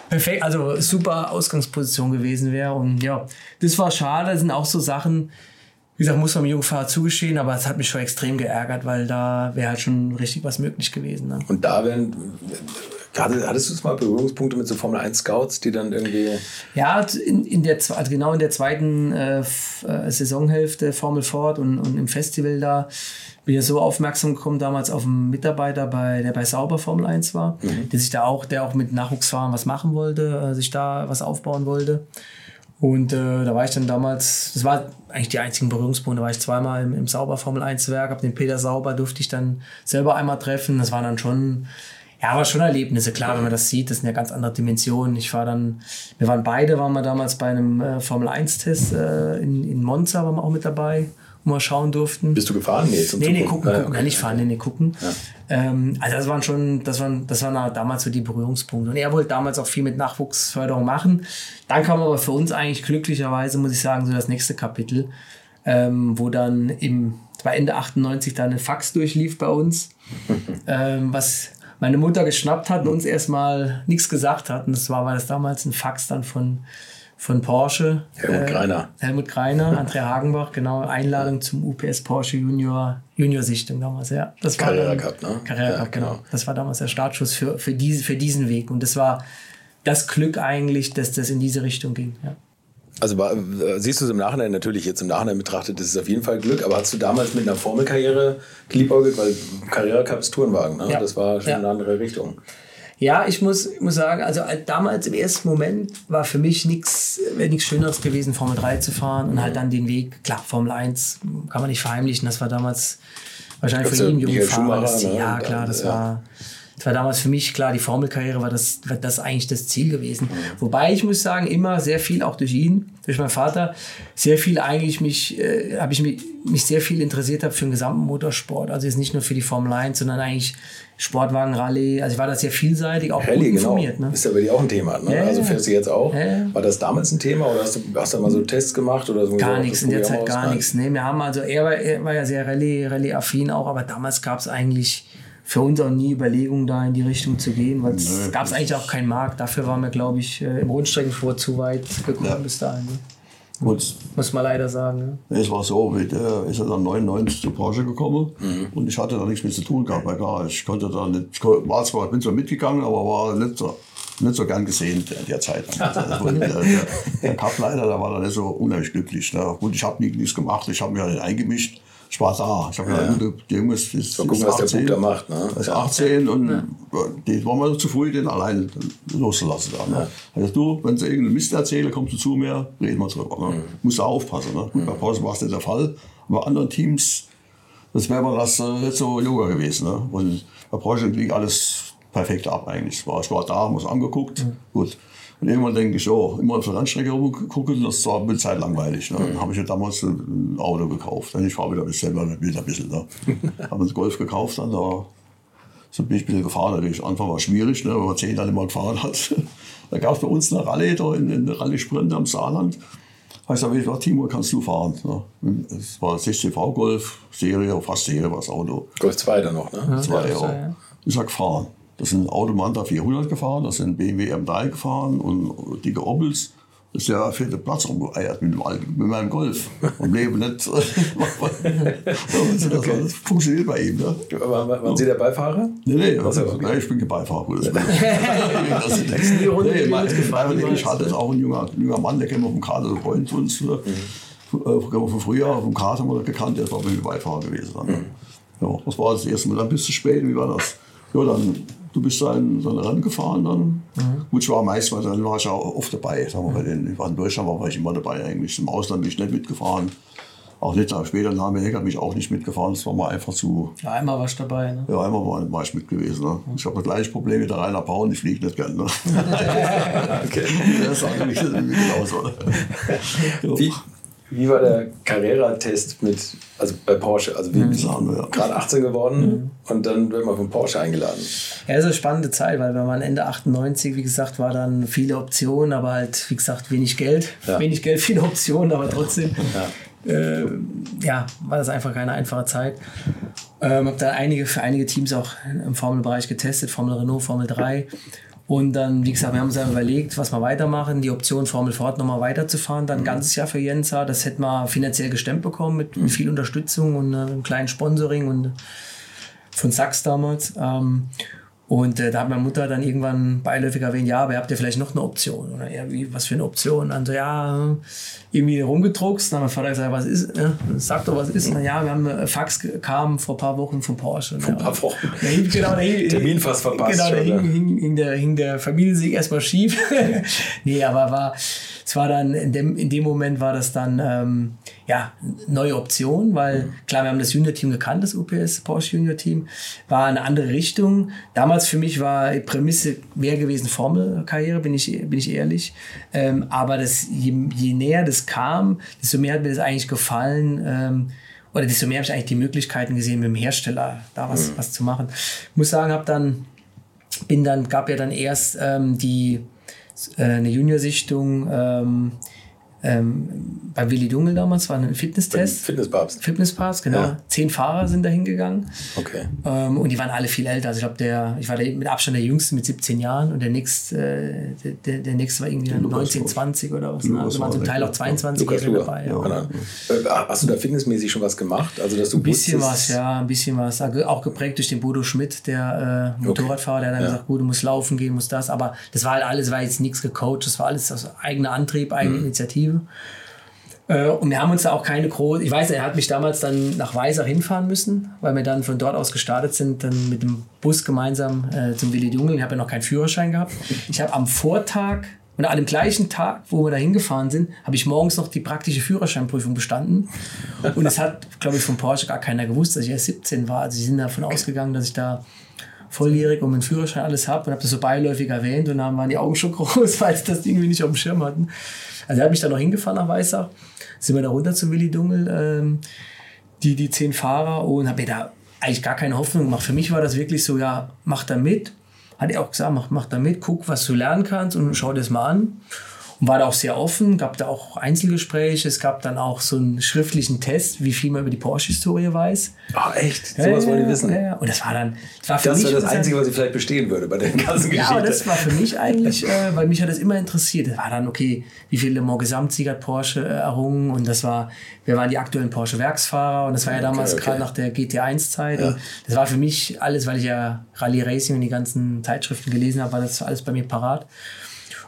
perfekt, also super Ausgangsposition gewesen wäre. Und ja, das war schade. Das sind auch so Sachen, wie gesagt, muss man dem Jungfahrer zugestehen, aber es hat mich schon extrem geärgert, weil da wäre halt schon richtig was möglich gewesen. Ne? Und da werden, gerade hattest du mal Berührungspunkte mit so Formel 1 Scouts, die dann irgendwie. Ja, in, in der, also genau in der zweiten äh, äh, Saisonhälfte Formel Ford und, und im Festival da bin ich so aufmerksam gekommen damals auf einen Mitarbeiter, bei, der bei Sauber Formel 1 war, der sich da auch, der auch mit Nachwuchsfahren was machen wollte, äh, sich da was aufbauen wollte. Und äh, da war ich dann damals, das war eigentlich die einzigen Berührungspunkte, da war ich zweimal im, im Sauber Formel 1 Werk, hab den Peter Sauber durfte ich dann selber einmal treffen. Das waren dann schon, ja, war schon Erlebnisse, klar, wenn man das sieht, das sind ja ganz andere Dimensionen. Ich war dann, wir waren beide, waren wir damals bei einem äh, Formel 1-Test äh, in, in Monza, waren wir auch mit dabei, wo wir schauen durften. Bist du gefahren? Nee, zum Nee, nee, Zugucken. gucken, Ah, gucken, ja, nicht fahren, nee, nee, gucken. Ähm, also das waren schon, das waren, das waren damals so die Berührungspunkte. Und er wollte damals auch viel mit Nachwuchsförderung machen. Dann kam aber für uns eigentlich glücklicherweise, muss ich sagen, so das nächste Kapitel, ähm, wo dann im, war Ende 98 dann ein Fax durchlief bei uns, (laughs) ähm, was meine Mutter geschnappt hat und uns erstmal nichts gesagt hat. Und das war, war das damals ein Fax dann von, von Porsche. Helmut Greiner. Helmut Greiner, Andrea Hagenbach, genau, Einladung zum UPS Porsche Junior, Junior Sichtung damals, ja. Das war Carrera Cup, ne? Carrera Ja, Cup, genau. genau. Das war damals der Startschuss für, für, diese, für diesen Weg. Und das war das Glück eigentlich, dass das in diese Richtung ging. Ja. Also äh, siehst du es im Nachhinein natürlich jetzt im Nachhinein betrachtet, das ist auf jeden Fall Glück, aber hast du damals mit einer Formelkarriere geliebäugelt, weil Carrera Cup ist Tourenwagen, ne? Ja. das war schon Ja. eine andere Richtung. Ja, ich muss, muss sagen, also als damals im ersten Moment war für mich nichts, nichts Schöneres gewesen, Formel 3 zu fahren und halt dann den Weg, klar, Formel 1 kann man nicht verheimlichen, das war damals wahrscheinlich für jeden jungen Fahrer ne? Ja, klar, das ja. war, das war damals für mich klar, die Formelkarriere war das, war das eigentlich das Ziel gewesen. Wobei ich muss sagen, immer sehr viel, auch durch ihn, durch meinen Vater, sehr viel eigentlich mich, äh, habe ich mich, mich sehr viel interessiert habe für den gesamten Motorsport. Also jetzt nicht nur für die Formel 1, sondern eigentlich Sportwagen, Rallye. Also ich war da sehr vielseitig, auch Rallye, genau. informiert. Ne? Ist ja bei dir auch ein Thema. Ne? Ja, also fährst du jetzt auch. Ja. War das damals ein Thema oder hast du, hast du mal so Tests gemacht? Oder so Gar so nichts, in der Zeit gar nichts. Nee, wir haben also, er war, er war ja sehr Rallye, Rallye-affin auch, aber damals gab es eigentlich für uns auch nie Überlegungen, da in die Richtung zu gehen, weil es gab es eigentlich auch keinen Markt. Dafür waren wir, glaube ich, äh, im Rundstreckensport zu weit gekommen Ja. bis dahin. Ne? Und Muss man leider sagen. Ne? es war so, wie der ist er dann 99 zu Porsche gekommen und ich hatte da nichts mit zu tun gehabt. Weil klar, ich konnte da nicht, ich war zwar, bin zwar mitgegangen, aber war nicht so, nicht so gern gesehen in der Zeit. (laughs) Also der, der, der Cup-Leiter, der war da nicht so unheimlich glücklich. Ne? Gut, ich habe nie nichts gemacht, ich habe mich halt nicht eingemischt. Ich war da. Ich habe gesagt, gut, der Junge ist, ist, Mal gucken, ist was der Bub da macht, ne? Er ist Ja. 18 und die waren wir zu früh, den allein loszulassen. Da, ne? Also du, wenn sie irgendeinen Mist erzählen, kommst du zu mir, reden wir drüber. Ne? Musst du aufpassen. Ne? Gut, bei Porsche war es nicht der Fall. Aber bei anderen Teams, das wäre mir das äh, nicht so Yoga gewesen. Ne? Und bei Porsche liegt alles perfekt ab eigentlich. Ich war, ich war da, haben uns angeguckt. Gut. Und irgendwann denke ich, oh, immer auf der Rennstrecke rumgucken, das war eine Zeit langweilig. Ne? Dann habe ich ja damals ein Auto gekauft. Ich fahre wieder ein bisschen, wieder ein bisschen. Ne? (laughs) habe uns Golf gekauft, dann da So bin ich ein bisschen gefahren. Natürlich. Anfang war schwierig, ne, wenn man zehn Jahre immer gefahren hat. (laughs) da gab es bei uns eine Rallye da in, in der Rallye Sprint am Saarland. Heißt aber, ich war Timo, kannst du fahren. Ne? Es war 16V Golf, Serie, fast Serie war das Auto. Golf 2 dann noch, ne? Zwei, Golf zwei, ja. ja. Ich sag fahren. Das sind Automanta 400 gefahren, das sind BMW M3 gefahren und dicke Opels. Das ist ja für den Platz rumgeeiert mit, dem alten, mit meinem Golf. Und Leben (laughs) nicht. (laughs) das, das funktioniert bei ihm. Ne? War, war, waren Sie der Beifahrer? Nee, nee, so, also, okay. ich bin kein Beifahrer. Das (laughs) ist die Runde, nee, mein, gefallen nee, war, ich hatte auch ein junger, ein junger Mann, der kennt wir vom Kader, der Freund von uns. Mhm. Von früher, vom Kader haben wir gekannt, der ist auch mit Beifahrer gewesen. Dann. Ja, das war das erste Mal. Dann bist du spät, wie war das? Ja, dann, du bist dann, dann Rennen gefahren dann. Gut, ich war meist, dann war ich auch oft dabei. Sagen wir, bei den, ich war in Deutschland war ich immer dabei eigentlich. Im Ausland bin ich nicht mitgefahren. Auch nicht, später nahm Hecker mich auch nicht mitgefahren. Das war mal einfach zu, Ja, einmal warst du dabei. Ne? ja, einmal war, war ich mit gewesen. Ne? Ich habe das gleiche Problem mit der Rainer Pauen, ich fliege nicht gern. Ne? (laughs) (laughs) Okay. Das ist eigentlich genauso. Ja. Wie, wie war der Carrera-Test mit, also bei Porsche? Also wie Sagen wir, ja. gerade 18 geworden und dann wird man von Porsche eingeladen. Ja, das ist eine spannende Zeit, weil wenn man Ende 98, wie gesagt, war dann viele Optionen, aber halt, wie gesagt, wenig Geld. Ja. Wenig Geld, viele Optionen, aber trotzdem. Äh, ja, war das einfach keine einfache Zeit. Ähm, habe dann einige, für einige Teams auch im Formelbereich getestet, Formel Renault, Formel 3. Und dann, wie gesagt, wir haben uns dann überlegt, was wir weitermachen. Die Option Formel Ford nochmal weiterzufahren, dann ein ganzes Jahr für Jensa. Das hätten wir finanziell gestemmt bekommen mit, mit viel Unterstützung und äh, einem kleinen Sponsoring und von Sachs damals. Ähm, und äh, da hat meine Mutter dann irgendwann beiläufig erwähnt, ja, aber ihr habt ja vielleicht noch eine Option. Oder ja, wie, was für eine Option? Dann so, ja, irgendwie rumgedruckst. Dann hat mein Vater gesagt, was ist, ne? sag doch, was ist. Na ja, wir haben äh, Fax kam vor ein paar Wochen von Porsche. Vor ein paar Wochen. (laughs) Da hing, genau, da hing, (laughs) Termin fast verpasst Genau, da hing, ne? hing, hing, der, hing der Familiensieg erstmal schief. (laughs) nee, aber war, es war dann, in dem, in dem Moment war das dann, ähm, ja, neue Option, weil klar, wir haben das Junior-Team gekannt, das UPS Porsche Junior-Team, war eine andere Richtung. Damals für mich war die Prämisse mehr gewesen Formelkarriere, bin ich, bin ich ehrlich. Ähm, aber das, je, je näher das kam, desto mehr hat mir das eigentlich gefallen. Ähm, oder desto mehr habe ich eigentlich die Möglichkeiten gesehen, mit dem Hersteller da was, was zu machen. Ich muss sagen, habe dann bin dann gab ja dann erst ähm, die eine Juniorsichtung ähm, ähm, bei Willi Dungel damals war ein Fitnesstest. Fitnesspapst. Fitnesspass, genau. Ja. Zehn Fahrer sind da hingegangen. Okay. Ähm, und die waren alle viel älter. Also ich glaube, der, ich war der, mit Abstand der Jüngste mit 17 Jahren und der nächste, äh, der, der, nächste war irgendwie dann Lukas 19, war- 20 oder was. Lukas Also waren war zum Teil auch Lukas. 22 Lukas Luger. dabei. Ja. Ja. Genau. Äh, Hast du da fitnessmäßig schon was gemacht? Also, dass du Ein bisschen wusstest- was, ja, ein bisschen was. Auch geprägt durch den Bodo Schmidt, der äh, Motorradfahrer, der hat dann Ja. gesagt, gut, du musst laufen gehen, musst das. Aber das war halt alles, war jetzt nichts gecoacht, das war alles aus eigener Antrieb, eigene Mhm. Initiative. Äh, und wir haben uns da auch keine große. Ich weiß, er hat mich damals dann nach Weisach hinfahren müssen, weil wir dann von dort aus gestartet sind, dann mit dem Bus gemeinsam äh, zum Willi Dungel. Ich habe ja noch keinen Führerschein gehabt. Ich habe am Vortag und an dem gleichen Tag, wo wir da hingefahren sind, habe ich morgens noch die praktische Führerscheinprüfung bestanden. Und es hat, glaube ich, von Porsche gar keiner gewusst, dass ich erst 17 war. Also sie sind davon ausgegangen, dass ich da volljährig und meinen Führerschein alles habe und habe das so beiläufig erwähnt und dann waren die Augen schon (laughs) groß, weil sie das irgendwie nicht auf dem Schirm hatten. Also er hat mich dann noch hingefahren nach Weissach, sind wir da runter zu Willi Dungel, ähm, die, die zehn Fahrer und habe mir da eigentlich gar keine Hoffnung gemacht. Für mich war das wirklich so, ja, mach da mit. Hat er auch gesagt, mach, mach da mit, guck, was du lernen kannst und schau das mal an. Und war da auch sehr offen, gab da auch Einzelgespräche, es gab dann auch so einen schriftlichen Test, wie viel man über die Porsche-Historie weiß. Ah, echt? Sowas wollen die wissen. Ja, ja. Und das war dann, das war für Das mich wäre das Einzige, was ich vielleicht bestehen würde bei der ganzen ja, aber das Geschichte. war für mich eigentlich, äh, weil mich hat das immer interessiert. Das war dann, okay, wie viele Le Mans Gesamtsieger hat Porsche äh, errungen und das war, wer waren die aktuellen Porsche Werksfahrer und das war ja damals okay. gerade nach der GT1-Zeit. und Das war für mich alles, weil ich ja Rallye Racing und die ganzen Zeitschriften gelesen habe, war das alles bei mir parat.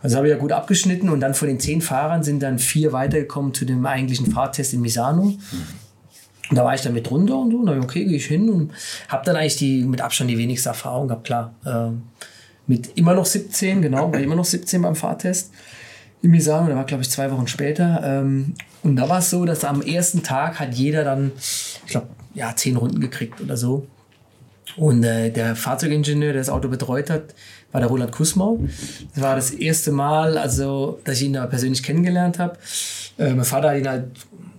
Also habe ich ja gut abgeschnitten und dann von den zehn Fahrern sind dann vier weitergekommen zu dem eigentlichen Fahrtest in Misano. Und da war ich dann mit drunter und so. Und dann, okay, gehe ich hin und habe dann eigentlich die mit Abstand die wenigste Erfahrung gehabt, klar. Ähm, mit immer noch 17, genau, war immer noch 17 beim Fahrtest in Misano. Der war, glaube ich, zwei Wochen später. Ähm, und da war es so, dass am ersten Tag hat jeder dann, ich glaube, ja, zehn Runden gekriegt oder so. Und äh, der Fahrzeugingenieur, der das Auto betreut hat, war der Roland Kusmau. Das war das erste Mal, also, dass ich ihn da persönlich kennengelernt habe. Äh, mein Vater hat ihn halt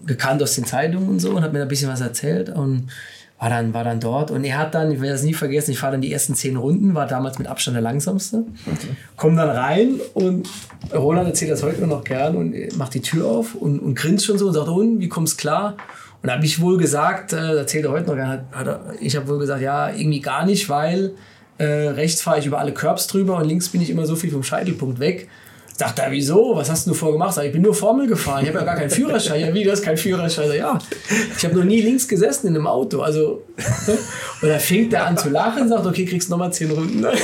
gekannt aus den Zeitungen und so und hat mir da ein bisschen was erzählt. Und war dann, war dann dort und er hat dann, ich werde das nie vergessen, ich fahre dann die ersten zehn Runden, war damals mit Abstand der langsamste. Komm dann rein und Roland erzählt das heute noch gern und macht die Tür auf und, und grinst schon so und sagt, und wie kommst klar? Und da habe ich wohl gesagt, äh, erzählt er heute noch gern, hat, hat er, ich habe wohl gesagt, ja, irgendwie gar nicht, weil äh, rechts fahre ich über alle Curbs drüber und links bin ich immer so viel vom Scheitelpunkt weg. Sagt er, wieso? Was hast du vorher gemacht? Sag, ich bin nur Formel gefahren. Ich habe ja gar keinen Führerschein. Ja, wie, du hast keinen Führerschein? Sag, ja, ich habe noch nie links gesessen in einem Auto. Also, (laughs) und da fängt er an zu lachen und sagt, okay, kriegst nochmal zehn Runden. (laughs)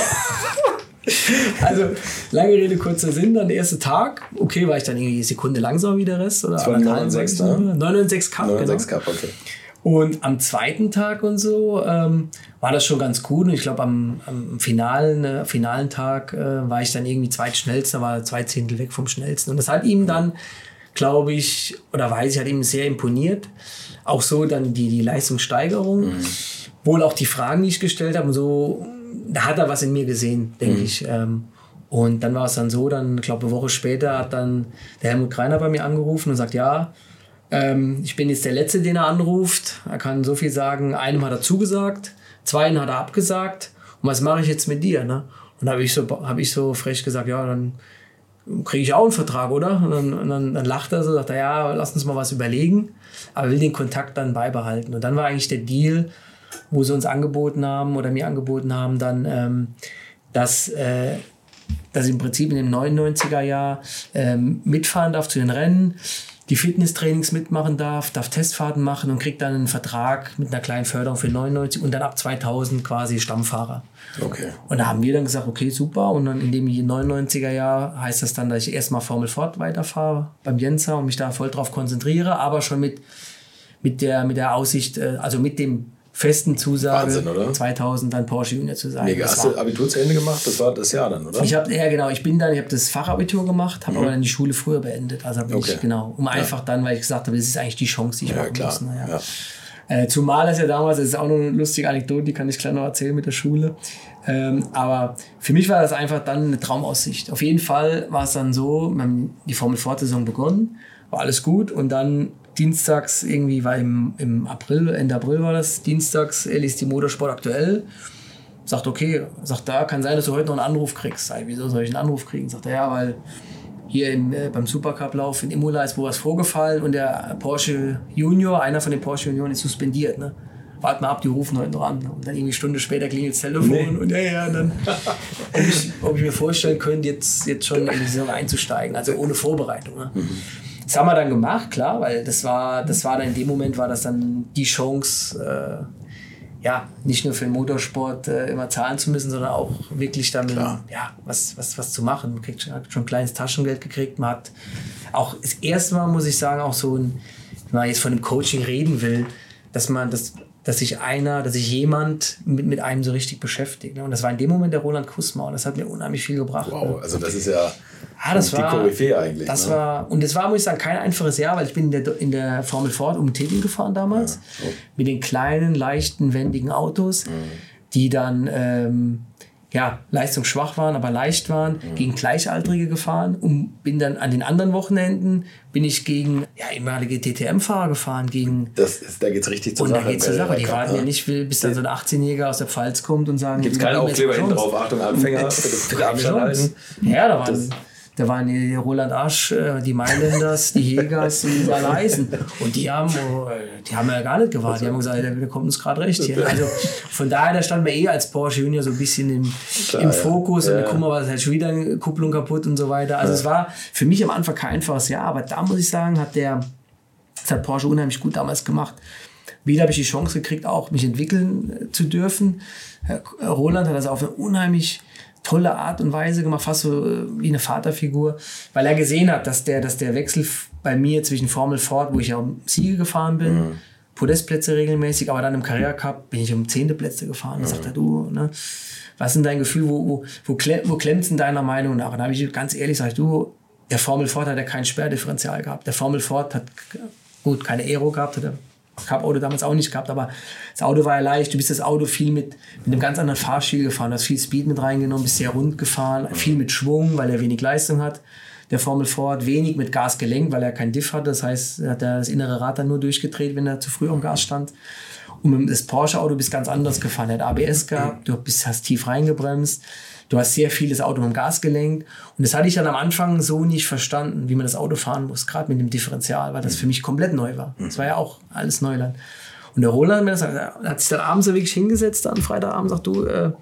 Also, lange Rede, kurzer Sinn. Dann der erste Tag. Okay, war ich dann irgendwie eine Sekunde langsamer wie der Rest? Oder Das war 9,6, ne? 9,6 Cup, 9,6 genau. Cup, okay. Und am zweiten Tag und so ähm, war das schon ganz gut. Und ich glaube, am, am finalen, äh, finalen Tag äh, war ich dann irgendwie zweitschnellster, war zwei Zehntel weg vom schnellsten. Und das hat ihm dann, glaube ich, oder weiß ich, hat ihm sehr imponiert. Auch so dann die, die Leistungssteigerung. Wohl auch die Fragen, die ich gestellt habe. Und so, da hat er was in mir gesehen, denke ich. Ähm, und dann war es dann so, dann, glaube eine Woche später hat dann der Helmut Kreiner bei mir angerufen und sagt, ja, ähm, ich bin jetzt der Letzte, den er anruft. Er kann so viel sagen. Einem hat er zugesagt, zweien hat er abgesagt. Und was mache ich jetzt mit dir? Ne? Und da habe ich, so, hab ich so frech gesagt, ja, dann kriege ich auch einen Vertrag, oder? Und dann, und dann, dann lacht er so, sagt er, ja, lass uns mal was überlegen. Aber will den Kontakt dann beibehalten. Und dann war eigentlich der Deal, wo sie uns angeboten haben oder mir angeboten haben, dann, ähm, dass, äh, dass ich im Prinzip in dem 99er Jahr ähm, mitfahren darf zu den Rennen, die Fitnesstrainings mitmachen darf, darf Testfahrten machen und kriegt dann einen Vertrag mit einer kleinen Förderung für 99 und dann ab 2000 quasi Stammfahrer. Okay. Und da haben wir dann gesagt, okay, super. Und dann in dem 99er Jahr heißt das dann, dass ich erstmal Formel Ford weiterfahre beim Jenser und mich da voll drauf konzentriere, aber schon mit, mit, der, mit der Aussicht, äh, also mit dem festen Zusage, Wahnsinn, oder? 2000 dann Porsche Junior zu sein. Mega. Das Hast du Abitur zu Ende gemacht? Das war das Jahr dann, oder? ich habe ja genau, ich bin dann, ich habe das Fachabitur gemacht, habe aber dann die Schule früher beendet. Also habe Mhm. Okay. ich genau, um einfach dann, weil ich gesagt habe, das ist eigentlich die Chance, die ich ja, machen klar. muss. ne, Ja. Äh, zumal es ja damals, das ist auch noch eine lustige Anekdote, die kann ich gleich noch erzählen mit der Schule. Ähm, aber für mich war das einfach dann eine Traumaussicht. Auf jeden Fall war es dann so, wir haben die Formel Ford-Saison begonnen, war alles gut und dann dienstags irgendwie war im, im April, Ende April war das, dienstags äh, liest die Motorsport aktuell sagt, okay, sagt da, kann sein, dass du heute noch einen Anruf kriegst. Sag wieso soll ich einen Anruf kriegen? Sagt er, ja, weil hier im, äh, beim Supercup-Lauf in Imola ist wo was vorgefallen und der Porsche Junior, einer von den Porsche Junioren ist suspendiert. Ne? Wart mal ab, die rufen heute noch an. Und dann irgendwie eine Stunde später klingelt das Telefon und ja, ja, dann, (laughs) ob ich, ob ich mir vorstellen könnte, jetzt, jetzt schon in die Saison einzusteigen, also ohne Vorbereitung. Ne? Das haben wir dann gemacht, klar, weil das war, das war dann in dem Moment war das dann die Chance, äh, ja, nicht nur für den Motorsport äh, immer zahlen zu müssen, sondern auch wirklich damit ja, was, was, was zu machen. Man kriegt, schon- hat schon ein kleines Taschengeld gekriegt. Man hat auch das erste Mal, muss ich sagen, auch so ein, wenn man jetzt von dem Coaching reden will, dass man das dass sich einer, dass sich jemand mit, mit einem so richtig beschäftigt. Ne? Und das war in dem Moment der Roland Kusma und das hat mir unheimlich viel gebracht. Ne? Wow, also das ist ja Ah, das die war, Koryphäe eigentlich. Das ne? war, und es war, muss ich sagen, kein einfaches Jahr, weil ich bin in der, in der Formel Ford um Titel gefahren damals. Mit den kleinen, leichten, wendigen Autos, die dann ähm, ja, leistungsschwach waren, aber leicht waren, gegen Gleichaltrige gefahren und bin dann an den anderen Wochenenden bin ich gegen ja, ehemalige DTM-Fahrer gefahren, gegen das ist, da geht es richtig zur und Sache. da geht's zur der Sache. Die warten ja ne? nicht, bis dann so ein 18-Jähriger aus der Pfalz kommt und sagen, Gibt es keinen Aufkleber hinten drauf? Achtung, Anfänger, bitte, bitte. Ja, da waren, da waren die Roland Asch, äh, die Mailänders, die Jägers, die (laughs) da leisen. Und die haben, äh, die haben ja gar nicht gewartet. Die haben gesagt, der, kommt uns gerade recht hier. Also von daher, da stand man eh als Porsche Junior so ein bisschen im, im Fokus. Und Ja, ja. guck mal, was ist halt schon wieder eine Kupplung kaputt und so weiter. Also es war für mich am Anfang kein einfaches Jahr, aber da muss ich sagen, hat der, das hat Porsche unheimlich gut damals gemacht. Wieder habe ich die Chance gekriegt, auch mich entwickeln äh, zu dürfen. Roland hat das auf eine unheimlich tolle Art und Weise gemacht, fast so äh, wie eine Vaterfigur, weil er gesehen hat, dass der, dass der Wechsel bei mir zwischen Formel Ford, wo ich ja um Siege gefahren bin, Podestplätze regelmäßig, aber dann im Carrera Cup bin ich um zehnte Plätze gefahren. Da sagt er, du, ne, was ist denn dein Gefühl, wo, wo, wo, klemm, wo klemmt's in deiner Meinung nach? Und da habe ich ganz ehrlich gesagt, du, der Formel Ford hat ja kein Sperrdifferenzial gehabt. Der Formel Ford hat gut keine Aero gehabt, hat Cup-Auto damals auch nicht gehabt, aber das Auto war ja leicht. Du bist das Auto viel mit, mit einem ganz anderen Fahrstil gefahren. Du hast viel Speed mit reingenommen, bist sehr rund gefahren, viel mit Schwung, weil er wenig Leistung hat. Der Formel Ford wenig mit Gas gelenkt, weil er kein Diff hat. Das heißt, er hat er das innere Rad dann nur durchgedreht, wenn er zu früh am Gas stand. Und das Porsche-Auto bist ganz anders gefahren. Er hat ABS gehabt, du bist, hast tief reingebremst, du hast sehr vieles Auto mit dem Gas gelenkt. Und das hatte ich dann am Anfang so nicht verstanden, wie man das Auto fahren muss, gerade mit dem Differential, weil das für mich komplett neu war. Das war ja auch alles Neuland. Und der Roland hat das hat sich dann abends so wirklich hingesetzt, dann Freitagabend, sagt du, äh,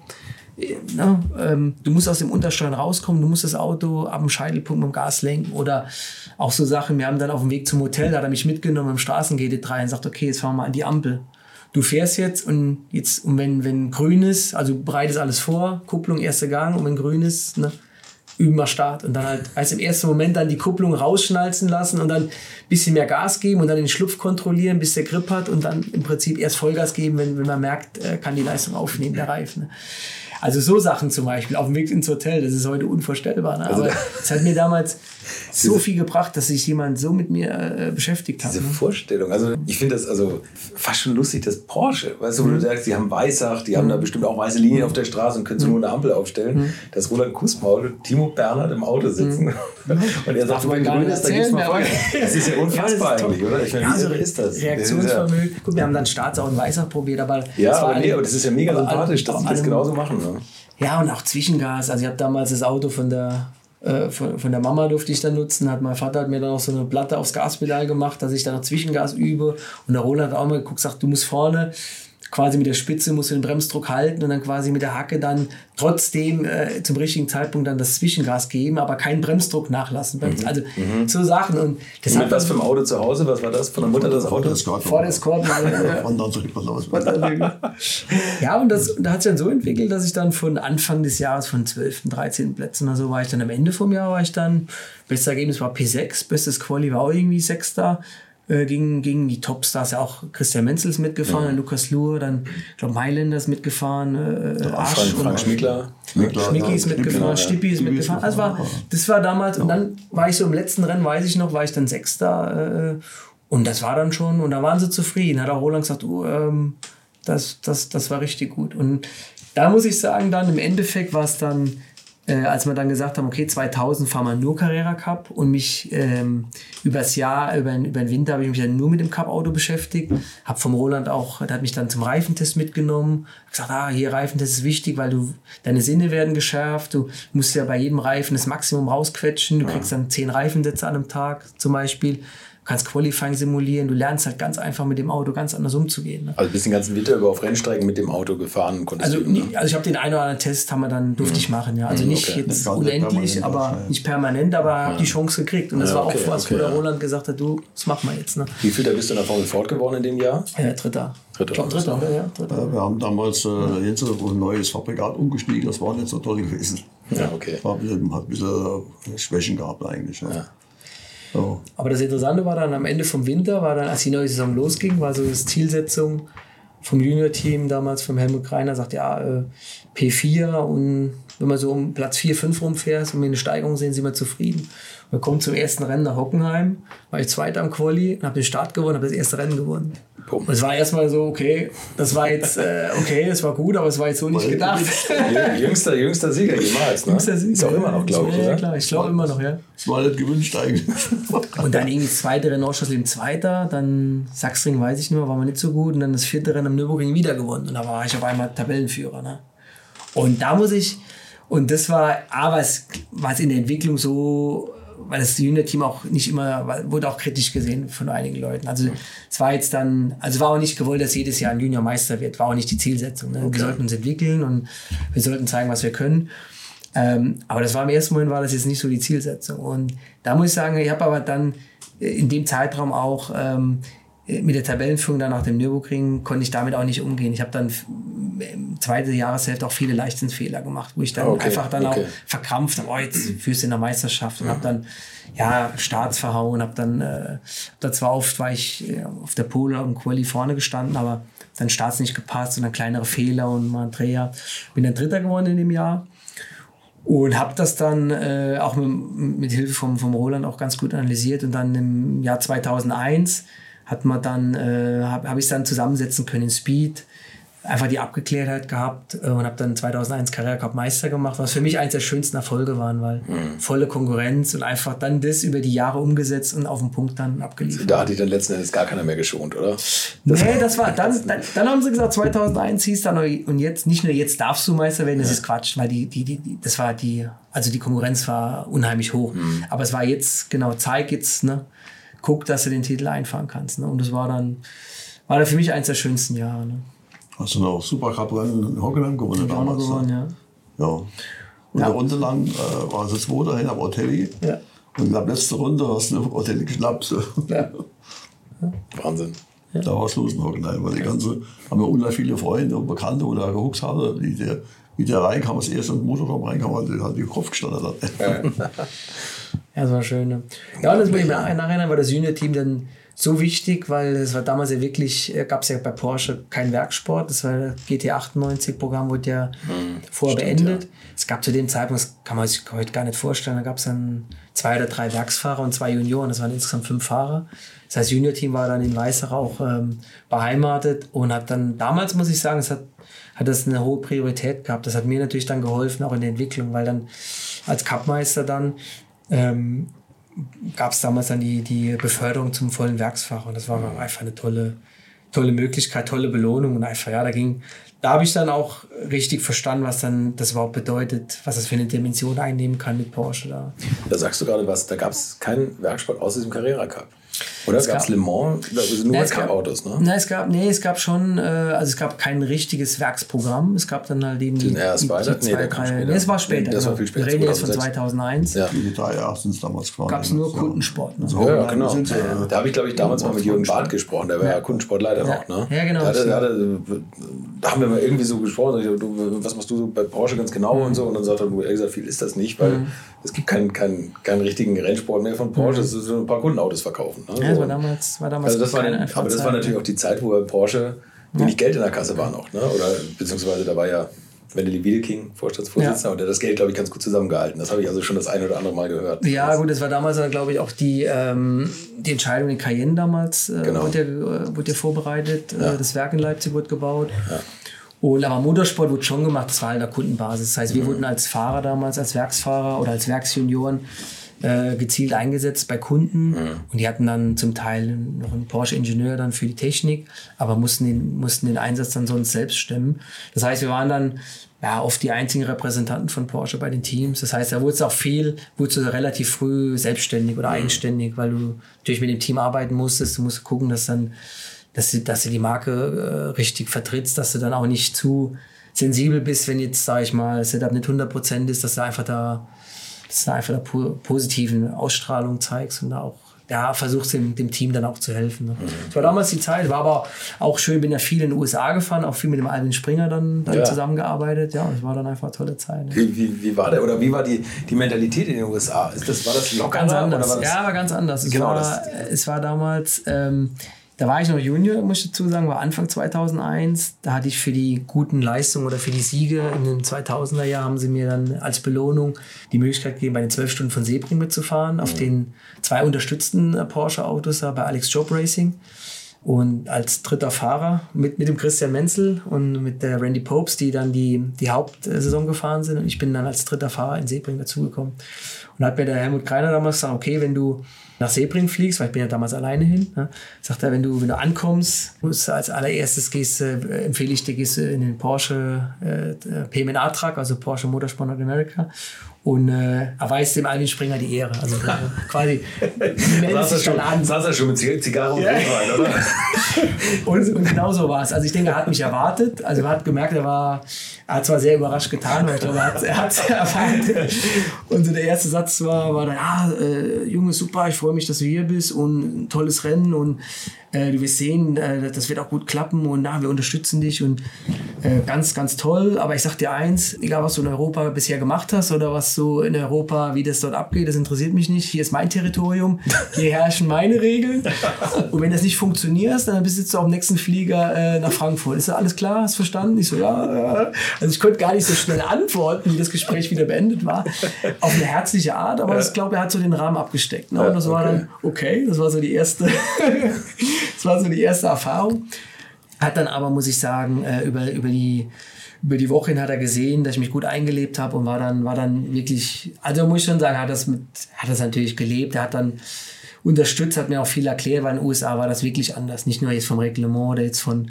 na, ähm, du musst aus dem Untersteuern rauskommen, du musst das Auto ab dem Scheitelpunkt mit dem Gas lenken oder auch so Sachen. Wir haben dann auf dem Weg zum Hotel, da hat er mich mitgenommen im Straßen-GT3 und sagt, okay, jetzt fahren wir mal an die Ampel. Du fährst jetzt und jetzt, und wenn, wenn grün ist, also bereitest alles vor, Kupplung, erster Gang und wenn grün ist, ne, üben wir Start. Und dann halt als im ersten Moment dann die Kupplung rausschnalzen lassen und dann ein bisschen mehr Gas geben und dann den Schlupf kontrollieren, bis der Grip hat und dann im Prinzip erst Vollgas geben, wenn, wenn man merkt, äh, kann die Leistung aufnehmen, der Reifen. Ne. Also so Sachen zum Beispiel auf dem Weg ins Hotel, das ist heute unvorstellbar. Ne? Aber es hat mir damals (laughs) so viel gebracht, dass sich jemand so mit mir äh, beschäftigt hat. Diese ne? Vorstellung, also ich finde das also fast schon lustig, das Porsche, weißt du, wo du Mhm. sagst, die haben Weißach, die haben da bestimmt auch weiße Linien auf der Straße und können so nur eine Ampel aufstellen. Mhm. Das Roland Kussmaul und Timo Bernhard im Auto sitzen (laughs) und er sagt, wenn grün ist, dann gibt's mal Feuer. Das ist ja unfassbar ist eigentlich, oder? Ich meine, Ja, wie so irre ist das? Reaktionsvermögen. Gut, wir haben dann Staatsau und Weißach probiert, aber Ja, aber nee, aber das ist ja mega sympathisch, dass sie das genauso machen. Ja, und auch Zwischengas. Also ich habe damals das Auto von der, äh, von, von der Mama durfte ich dann nutzen. Hat mein Vater hat mir dann auch so eine Platte aufs Gaspedal gemacht, dass ich dann noch Zwischengas übe. Und der Roland hat auch mal geguckt, sagt, du musst vorne quasi mit der Spitze musst du den Bremsdruck halten und dann quasi mit der Hacke dann trotzdem äh, zum richtigen Zeitpunkt dann das Zwischengas geben, aber keinen Bremsdruck nachlassen. Also so Sachen. Und das Und mit was für einem Auto zu Hause? Was war das? Von der Mutter das Vor Auto? der Escort. vor der Und dann los. Ja, und das, und da hat sich dann so entwickelt, dass ich dann von Anfang des Jahres von 12., 13 Plätzen oder so war ich dann am Ende vom Jahr, war ich dann, bestes Ergebnis war P6, bestes Quali war auch irgendwie Sechster. Äh, gegen, gegen die Topstars ja auch Christian Menzel ist mitgefahren, dann Lukas Luhr, dann ich glaube Mailänder ist mitgefahren, äh, Arsch Frank, und Frank Schmickler. Schmicki ist mitgefahren, ja. Stippi ist mitgefahren. Also war, das war damals, und dann war ich so im letzten Rennen, weiß ich noch, war ich dann Sechster. Äh, und das war dann schon, und da waren sie zufrieden. Hat auch Roland gesagt, du, ähm, das, das, das war richtig gut. Und da muss ich sagen, dann im Endeffekt war es dann, äh, als wir dann gesagt haben, okay, 2000 fahren wir nur Carrera Cup und mich ähm, übers Jahr, über, den- über den Winter habe ich mich dann nur mit dem Cup-Auto beschäftigt. Habe vom Roland auch, der hat mich dann zum Reifentest mitgenommen. Hab gesagt, ah, hier Reifentest ist wichtig, weil du, deine Sinne werden geschärft. Du musst ja bei jedem Reifen das Maximum rausquetschen. Du kriegst dann 10 Reifensätze an einem Tag zum Beispiel. Du kannst Qualifying simulieren. Du lernst halt ganz einfach mit dem Auto ganz anders umzugehen. Ne? Also bist den ganzen Winter über auf Rennstrecken mit dem Auto gefahren konntest Also, du, ne? also ich habe den einen oder anderen Test haben wir dann durfte ich machen, ja. Also nicht okay. jetzt unendlich, aber wahrscheinlich. nicht permanent, aber habe die Chance gekriegt. Und das Ja, war okay, auch was, okay, wo der ja. Roland gesagt hat, du, das machen wir jetzt. Ne? Wie viel da bist du in der Formel Ford geworden in dem Jahr? Ja, dritter. Dritter. Glaub, dritter, oder? Ja, dritter. Ja, wir haben damals äh, jetzt ein neues Fabrikat umgestiegen, das war nicht so toll gewesen. Ja, okay. War ein bisschen, hat ein bisschen äh, Schwächen gehabt eigentlich. Ja. So. Aber das Interessante war dann am Ende vom Winter, war dann, als die neue Saison losging, war so das Zielsetzung vom Junior-Team damals, vom Helmut Greiner, sagt ja, äh, P4 und wenn man so um Platz 4, 5 rumfährt und wir eine Steigerung sehen, sind wir zufrieden. Wir kommen zum ersten Rennen nach Hockenheim, war ich Zweiter am Quali und habe den Start gewonnen, habe das erste Rennen gewonnen. Boom. Und es war erstmal so, okay, das war jetzt, äh, okay, es war gut, aber es war jetzt so nicht gedacht. jüngster, jüngster Sieger jemals, ne? Jüngster Sieger. Ist auch immer noch, glaube ich, ja, oder? klar, ich glaube immer noch, ja. Das war nicht gewünscht eigentlich. (laughs) Und dann irgendwie das zweite Rennen Ausschussleben Zweiter, dann Sachsring weiß ich nicht mehr, war mir nicht so gut. Und dann das vierte Rennen am Nürburgring wieder gewonnen. Und da war ich auf einmal Tabellenführer. Ne? Und da muss ich, und das war, aber es war es in der Entwicklung so, weil das Junior-Team auch nicht immer, wurde auch kritisch gesehen von einigen Leuten. Also es war jetzt dann, also war auch nicht gewollt, dass jedes Jahr ein Junior Meister wird, war auch nicht die Zielsetzung. Ne? Wir sollten uns entwickeln und wir sollten zeigen, was wir können. Ähm, aber das war im ersten Moment war das jetzt nicht so die Zielsetzung. Und da muss ich sagen, ich habe aber dann äh, in dem Zeitraum auch ähm, äh, mit der Tabellenführung dann nach dem Nürburgring konnte ich damit auch nicht umgehen. Ich habe dann im zweiten Jahreshälfte auch viele Leichtsinnsfehler gemacht, wo ich dann Okay, einfach dann okay. auch verkrampft habe, oh, jetzt führst du in der Meisterschaft und habe dann ja Starts verhauen, habe dann äh, da zwar oft war ich äh, auf der Pole am Quali vorne gestanden, aber dann Starts nicht gepasst und dann kleinere Fehler und mal ein Dreher. Bin dann Dritter geworden in dem Jahr und habe das dann äh, auch mit, mit Hilfe vom, vom Roland auch ganz gut analysiert und dann im Jahr 2001 hat man dann äh, habe hab ich dann zusammensetzen können in Speed einfach die Abgeklärtheit gehabt äh, und habe dann 2001 Carrera Cup Meister gemacht, was für mich eines der schönsten Erfolge waren, weil Mhm. volle Konkurrenz und einfach dann das über die Jahre umgesetzt und auf den Punkt dann abgeliefert. Da hat dich dann letzten Endes gar keiner mehr geschont, oder? nee, das war dann, dann, dann haben sie gesagt, 2001 hieß dann und jetzt nicht nur jetzt darfst du Meister werden, das ist Quatsch, weil die, die, die, die, das war die, also die Konkurrenz war unheimlich hoch. Mhm. Aber es war jetzt, genau, zeig jetzt, ne, guck, dass du den Titel einfahren kannst. Ne? Und das war dann, war dann für mich eins der schönsten Jahre. Ne? Hast du noch Supercup-Rennen in Hockenheim gewonnen ich auch noch damals? gewonnen, ne? ja. Ja. Und eine Runde lang äh, war es Zweiter hin am Otelli. Ja. Und in der letzten Runde hast du eine Otelli geschnappt. Ja. Wahnsinn. Da war es los in Hockenheim. Weil die ganze, haben wir unheimlich viele Freunde und Bekannte, wo da gehuckt haben. Wie der, wie der reinkam, das erste Motorraum reinkam, hat, hat die Kopf gestanden. Hat. (laughs) Ja, das war schön. Ne? Ja, und das muss ich mir nachhinein war das Junior-Team dann so wichtig, weil es war damals ja wirklich, gab es ja bei Porsche keinen Werksport. Das war das GT98-Programm, wurde ja vorher beendet. Es gab zu dem Zeitpunkt, das kann man sich heute gar nicht vorstellen, da gab es dann zwei oder drei Werksfahrer und zwei Junioren, das waren insgesamt fünf Fahrer. Das heißt, Junior-Team war dann in Weissach auch ähm, beheimatet und hat dann, damals muss ich sagen, es hat, hat das eine hohe Priorität gehabt. Das hat mir natürlich dann geholfen, auch in der Entwicklung, weil dann als Cupmeister dann ähm, gab es damals dann die, die Beförderung zum vollen Werksfahrer und das war einfach eine tolle, tolle Möglichkeit, tolle Belohnung und einfach, ja, da ging, da habe ich dann auch richtig verstanden, was dann das überhaupt bedeutet, was das für eine Dimension einnehmen kann mit Porsche da. Da sagst du gerade was, da gab es keinen Werksport außer diesem Carrera Cup. Oder Es gab es gab- Le Mans, nur Ja, ja, es gab- Cup-Autos, ne? Na, es gab, nee, es gab schon, äh, also es gab kein richtiges Werksprogramm. Es gab dann halt eben die, Den RS die, weiter? die Nee, zwei, der kam drei, später. nee, es war später. Das war genau. viel später, Wir reden jetzt von 2006. 2001. Ja. Die GT8 sind es damals gefahren. Gab's nur Kundensport, ne? Also Ja, ja, genau. sind äh, Da habe ich, glaube ich, damals mal mit Jürgen Barth gesprochen, der war ja, Kundensportleiter Ja. noch, ne? Ja, genau. Da, hatte, da, hatte, da haben wir mal irgendwie so gesprochen, so, du, was machst du so bei Porsche ganz genau Mhm. und so. Und dann sagt er, du, ehrlich gesagt, viel ist das nicht, weil es gibt keinen keinen keinen richtigen Rennsport mehr von Porsche, es ist so ein paar Kundenautos verkaufen. Ne? Mhm. Ja, das war damals, war damals Also das war, aber das war natürlich auch die Zeit, wo bei Porsche wenig Geld in der Kasse war noch, ne? Oder beziehungsweise da war ja Wendeli Wiedeking, Vorstandsvorsitzender, Ja. und der hat das Geld, glaube ich, ganz gut zusammengehalten. Das habe ich also schon das eine oder andere Mal gehört. Ja, gut, das war damals, glaube ich, auch die, ähm, die Entscheidung in Cayenne damals, äh, Genau. wurde, ja, äh, wurde ja vorbereitet. Ja. Äh, das Werk in Leipzig wurde gebaut. Und aber Motorsport wurde schon gemacht, das war halt eine Kundenbasis. Das heißt, wir wurden als Fahrer damals, als Werksfahrer oder als Werksjunioren äh, gezielt eingesetzt bei Kunden. Und die hatten dann zum Teil noch einen Porsche-Ingenieur dann für die Technik, aber mussten den, mussten den Einsatz dann sonst selbst stemmen. Das heißt, wir waren dann ja, oft die einzigen Repräsentanten von Porsche bei den Teams. Das heißt, da wurde es auch viel, wurde es relativ früh selbstständig oder eigenständig, weil du natürlich mit dem Team arbeiten musstest. Du musst gucken, dass dann, dass du, dass du die Marke äh, richtig vertrittst, dass du dann auch nicht zu sensibel bist, wenn jetzt, sag ich mal, Setup nicht 100% ist, dass du einfach da, dass du einfach da po positiven Ausstrahlung zeigst und da auch ja, versuchst dem, dem Team dann auch zu helfen. Ne? Das war damals die Zeit, war aber auch schön, bin ja viel in den USA gefahren, auch viel mit dem Alvin Springer dann, dann Ja. zusammengearbeitet. Ja, das war dann einfach eine tolle Zeit. Ne? Wie, wie, wie war der oder wie war die, die Mentalität in den USA? Ist das, war das lockerer Ganz anders. oder war das ja, war ganz anders. Es, Genau, war, das- es war damals, ähm, da war ich noch Junior, muss ich dazu sagen, war Anfang 2001. Da hatte ich für die guten Leistungen oder für die Siege in den 2000er Jahren haben sie mir dann als Belohnung die Möglichkeit gegeben, bei den 12 Stunden von Sebring mitzufahren, auf den zwei unterstützten Porsche-Autos da bei Alex Job Racing. Und als dritter Fahrer mit, mit dem Christian Menzel und mit der Randy Popes, die dann die, die Hauptsaison gefahren sind. Und ich bin dann als dritter Fahrer in Sebring dazugekommen. Und hat mir der Helmut Kreiner damals gesagt, okay, wenn du nach Sebring fliegst, weil ich bin ja damals alleine hin, ne, sagt er, wenn du, wenn du ankommst, musst du als allererstes gehst, äh, empfehle ich dir, gehst du in den Porsche äh, PMA-Truck, also Porsche Motorsport North America und äh, erweist dem Alvin Springer die Ehre. Also äh, (laughs) quasi saß er schon, an. saß er schon mit Zig- Zigarre und Ja. Rotwein, oder? (laughs) Und, und genau so war es. Also ich denke, er hat mich erwartet. Also man hat gemerkt, er war, er hat zwar sehr überrascht getan, aber ich glaube, er hat hat's (laughs) erwartet. Und so der erste Satz war, war dann, ah, äh, Junge, super, ich freue mich, dass du hier bist und ein tolles Rennen und äh, du wirst sehen, äh, das wird auch gut klappen und na, wir unterstützen dich und äh, ganz, ganz toll. Aber ich sag dir eins, egal was du in Europa bisher gemacht hast oder was so in Europa, wie das dort abgeht, das interessiert mich nicht. Hier ist mein Territorium, hier herrschen meine Regeln. Und wenn das nicht funktioniert, dann sitzt du auf dem nächsten Flieger äh, nach Frankfurt. Ist das alles klar? Hast du verstanden? Ich so, ja, ja. Also ich konnte gar nicht so schnell antworten, wie das Gespräch wieder beendet war. Auf eine herzliche Art, aber ich glaube, er hat so den Rahmen abgesteckt. Ne? Und das war okay. dann okay. Das war so die erste, (laughs) das war so die erste Erfahrung. Hat dann aber, muss ich sagen, äh, über, über die über die Woche hin hat er gesehen, dass ich mich gut eingelebt habe und war dann, war dann wirklich, also muss ich schon sagen, hat das mit, hat das natürlich gelebt. Er hat dann unterstützt, hat mir auch viel erklärt, weil in den USA war das wirklich anders. Nicht nur jetzt vom Reglement oder jetzt von,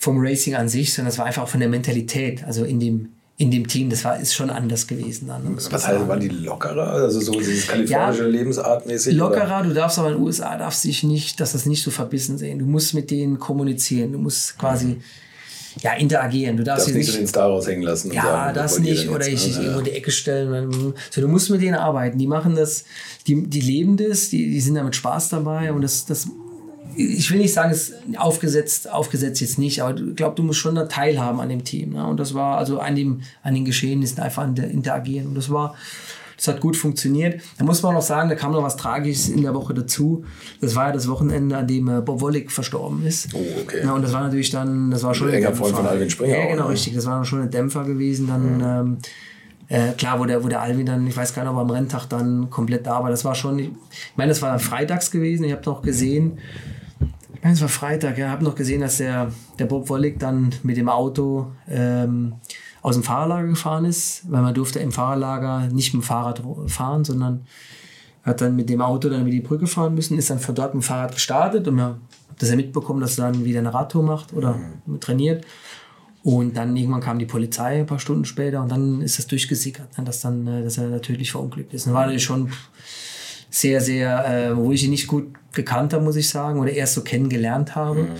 vom Racing an sich, sondern es war einfach auch von der Mentalität, also in dem, in dem Team, das war, ist schon anders gewesen dann. Was heißt, waren die lockerer? Also so dieses kalifornische ja, Lebensart mäßig? Lockerer, oder? du darfst aber in den USA, darfst dich nicht, dass das nicht so verbissen sehen. Du musst mit denen kommunizieren, du musst quasi, mhm ja, interagieren. Du darfst, darfst nicht so den Star raushängen lassen. Ja, sagen, das nicht. Oder ich, ich ja. irgendwo in die Ecke stellen. So, du musst mit denen arbeiten. Die machen das, die, die leben das, die, die sind da mit Spaß dabei. Und das, das, ich will nicht sagen, es aufgesetzt, aufgesetzt jetzt nicht, aber ich glaube, du musst schon da teilhaben an dem Team. Ne? Und das war also an, dem, an den Geschehnissen einfach interagieren. Und das war, das hat gut funktioniert. Da muss man auch noch sagen, da kam noch was Tragisches in der Woche dazu. Das war ja das Wochenende, an dem äh, Bob Wollig verstorben ist. Oh, okay. Ja, und das war natürlich dann, das war schon ein enger Freund von Alvin Springer. Ja, genau, auch, ne? richtig. Das war schon ein Dämpfer gewesen. Dann, mhm. ähm, äh, klar, wo der, wo der Alvin dann, ich weiß gar nicht, ob er am Renntag dann komplett da war. Das war schon, ich meine, das war freitags gewesen. Ich habe noch gesehen, ich meine, es war Freitag, ja, habe noch gesehen, dass der, der Bob Wollig dann mit dem Auto ähm, aus dem Fahrerlager gefahren ist, weil man durfte im Fahrerlager nicht mit dem Fahrrad fahren, sondern hat dann mit dem Auto dann über die Brücke fahren müssen, ist dann von dort mit dem Fahrrad gestartet und man hat das ja mitbekommen, dass er dann wieder eine Radtour macht oder mhm. trainiert. Und dann irgendwann kam die Polizei ein paar Stunden später und dann ist das durchgesickert, ne, dass, dann, äh, dass er natürlich verunglückt ist. Und war natürlich schon sehr, sehr, äh, wo ich ihn nicht gut gekannt habe, muss ich sagen, oder erst so kennengelernt habe. Mhm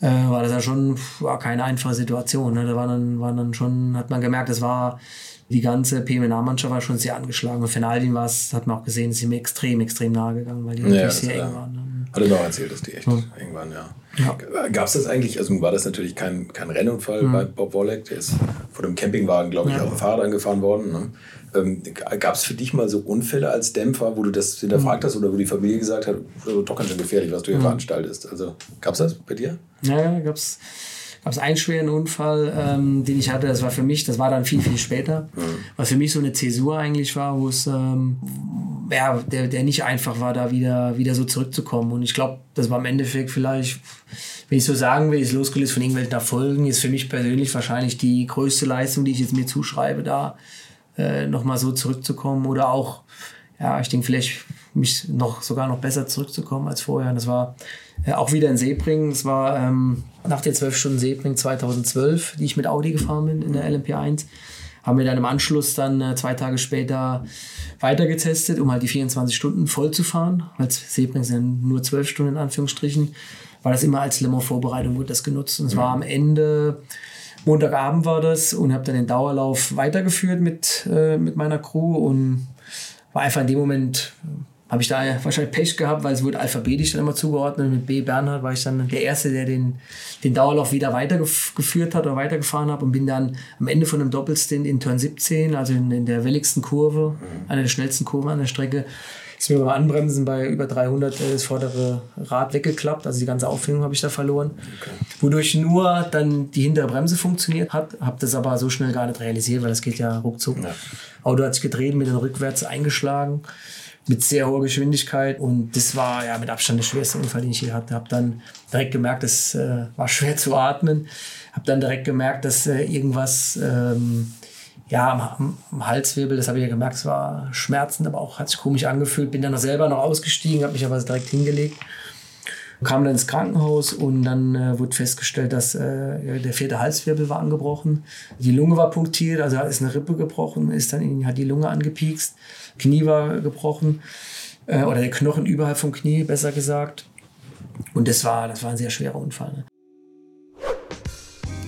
äh, war das ja schon war keine einfache Situation. Ne? Da war dann, war dann schon, hat man gemerkt, das war die ganze PMNA-Mannschaft war schon sehr angeschlagen. Und für Aldin war es, hat man auch gesehen, ist ihm extrem, extrem nahe gegangen, weil die ja, sehr eng waren. Ne? Hat er noch erzählt, dass die echt hm. eng waren, ja. Ja. Gab es das eigentlich, also war das natürlich kein, kein Rennunfall hm. bei Bob Wollek, der ist vor dem Campingwagen, glaube ich, ja. auf dem Fahrrad angefahren worden. Ne? Ähm, Gab es für dich mal so Unfälle als Dämpfer, wo du das hinterfragt hm. hast oder wo die Familie gesagt hat, also doch ganz schön gefährlich, was du hier hm. veranstaltest? Also gab es das bei dir? Ja, ja gab es es einen schweren Unfall, ähm, den ich hatte. Das war für mich, das war dann viel, viel später. Mhm. Was für mich so eine Zäsur eigentlich war, wo es, ähm, ja, der, der nicht einfach war, da wieder, wieder so zurückzukommen. Und ich glaube, das war im Endeffekt vielleicht, wenn ich so sagen will, ist losgelöst von irgendwelchen Erfolgen, ist für mich persönlich wahrscheinlich die größte Leistung, die ich jetzt mir zuschreibe, da äh, nochmal so zurückzukommen oder auch, ja, ich denke vielleicht mich noch sogar noch besser zurückzukommen als vorher. Und das war äh, auch wieder in Sebring. Es war ähm, nach den zwölf Stunden Sebring 2012, die ich mit Audi gefahren bin in der LMP1, haben wir dann im Anschluss dann äh, zwei Tage später weiter getestet, um halt die 24 Stunden voll zu fahren. Weil Sebring sind nur zwölf Stunden in Anführungsstrichen. War das immer als Le Vorbereitung wurde das genutzt. Und es war am Ende Montagabend war das und habe dann den Dauerlauf weitergeführt mit, äh, mit meiner Crew und war einfach in dem Moment habe ich da wahrscheinlich Pech gehabt, weil es wurde alphabetisch dann immer zugeordnet. Mit B. Bernhard war ich dann der Erste, der den, den Dauerlauf wieder weitergeführt hat oder weitergefahren hat und bin dann am Ende von einem Doppelstint in Turn 17, also in, in der welligsten Kurve, mhm. einer der schnellsten Kurven an der Strecke, ist mir beim Anbremsen bei über 300 äh, das vordere Rad weggeklappt. Also die ganze Aufhängung habe ich da verloren. Okay. Wodurch nur dann die hintere Bremse funktioniert hat. Habe das aber so schnell gar nicht realisiert, weil das geht ja ruckzuck. Ja. Auto hat sich gedreht, mit den rückwärts eingeschlagen mit sehr hoher Geschwindigkeit und das war ja mit Abstand der schwerste Unfall, den ich je hatte. Habe dann direkt gemerkt, es äh, war schwer (laughs) zu atmen. Habe dann direkt gemerkt, dass äh, irgendwas ähm, ja am, am, Halswirbel, das habe ich ja gemerkt, es war schmerzend, aber auch hat sich komisch angefühlt. Bin dann noch selber noch ausgestiegen, habe mich aber direkt hingelegt. Kam dann ins Krankenhaus und dann äh, wurde festgestellt, dass äh, der vierte Halswirbel war angebrochen. Die Lunge war punktiert, also ist eine Rippe gebrochen, ist dann hat die Lunge angepiekst. Knie war gebrochen äh, oder der Knochen überhalb vom Knie, besser gesagt. Und das war, das war ein sehr schwerer Unfall. Ne?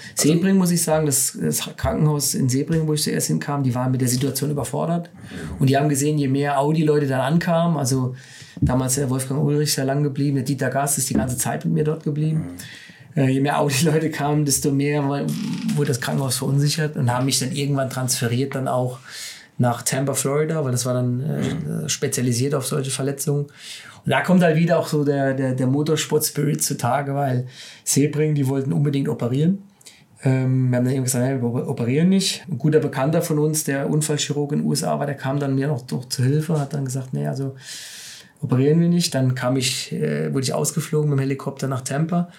Shownotes. Sebring muss ich sagen, das, das, Krankenhaus in Sebring, wo ich zuerst hinkam, die waren mit der Situation überfordert. Und die haben gesehen, je mehr Audi-Leute dann ankamen, also damals der Wolfgang Ulrich sehr lang geblieben, der Dieter Gast ist die ganze Zeit mit mir dort geblieben. Äh, je mehr Audi-Leute kamen, desto mehr wurde das Krankenhaus verunsichert und haben mich dann irgendwann transferiert, dann auch nach Tampa, Florida, weil das war dann äh, spezialisiert auf solche Verletzungen. Und da kommt halt wieder auch so der, der, der Motorsport-Spirit zutage, weil Sebring, die wollten unbedingt operieren. Ähm, wir haben dann eben gesagt, ja, wir operieren nicht. Ein guter Bekannter von uns, der Unfallchirurg in den USA war, der kam dann mir noch, noch zur Hilfe, hat dann gesagt, nee, also operieren wir nicht. Dann kam ich, äh, wurde ich ausgeflogen mit dem Helikopter nach Tampa.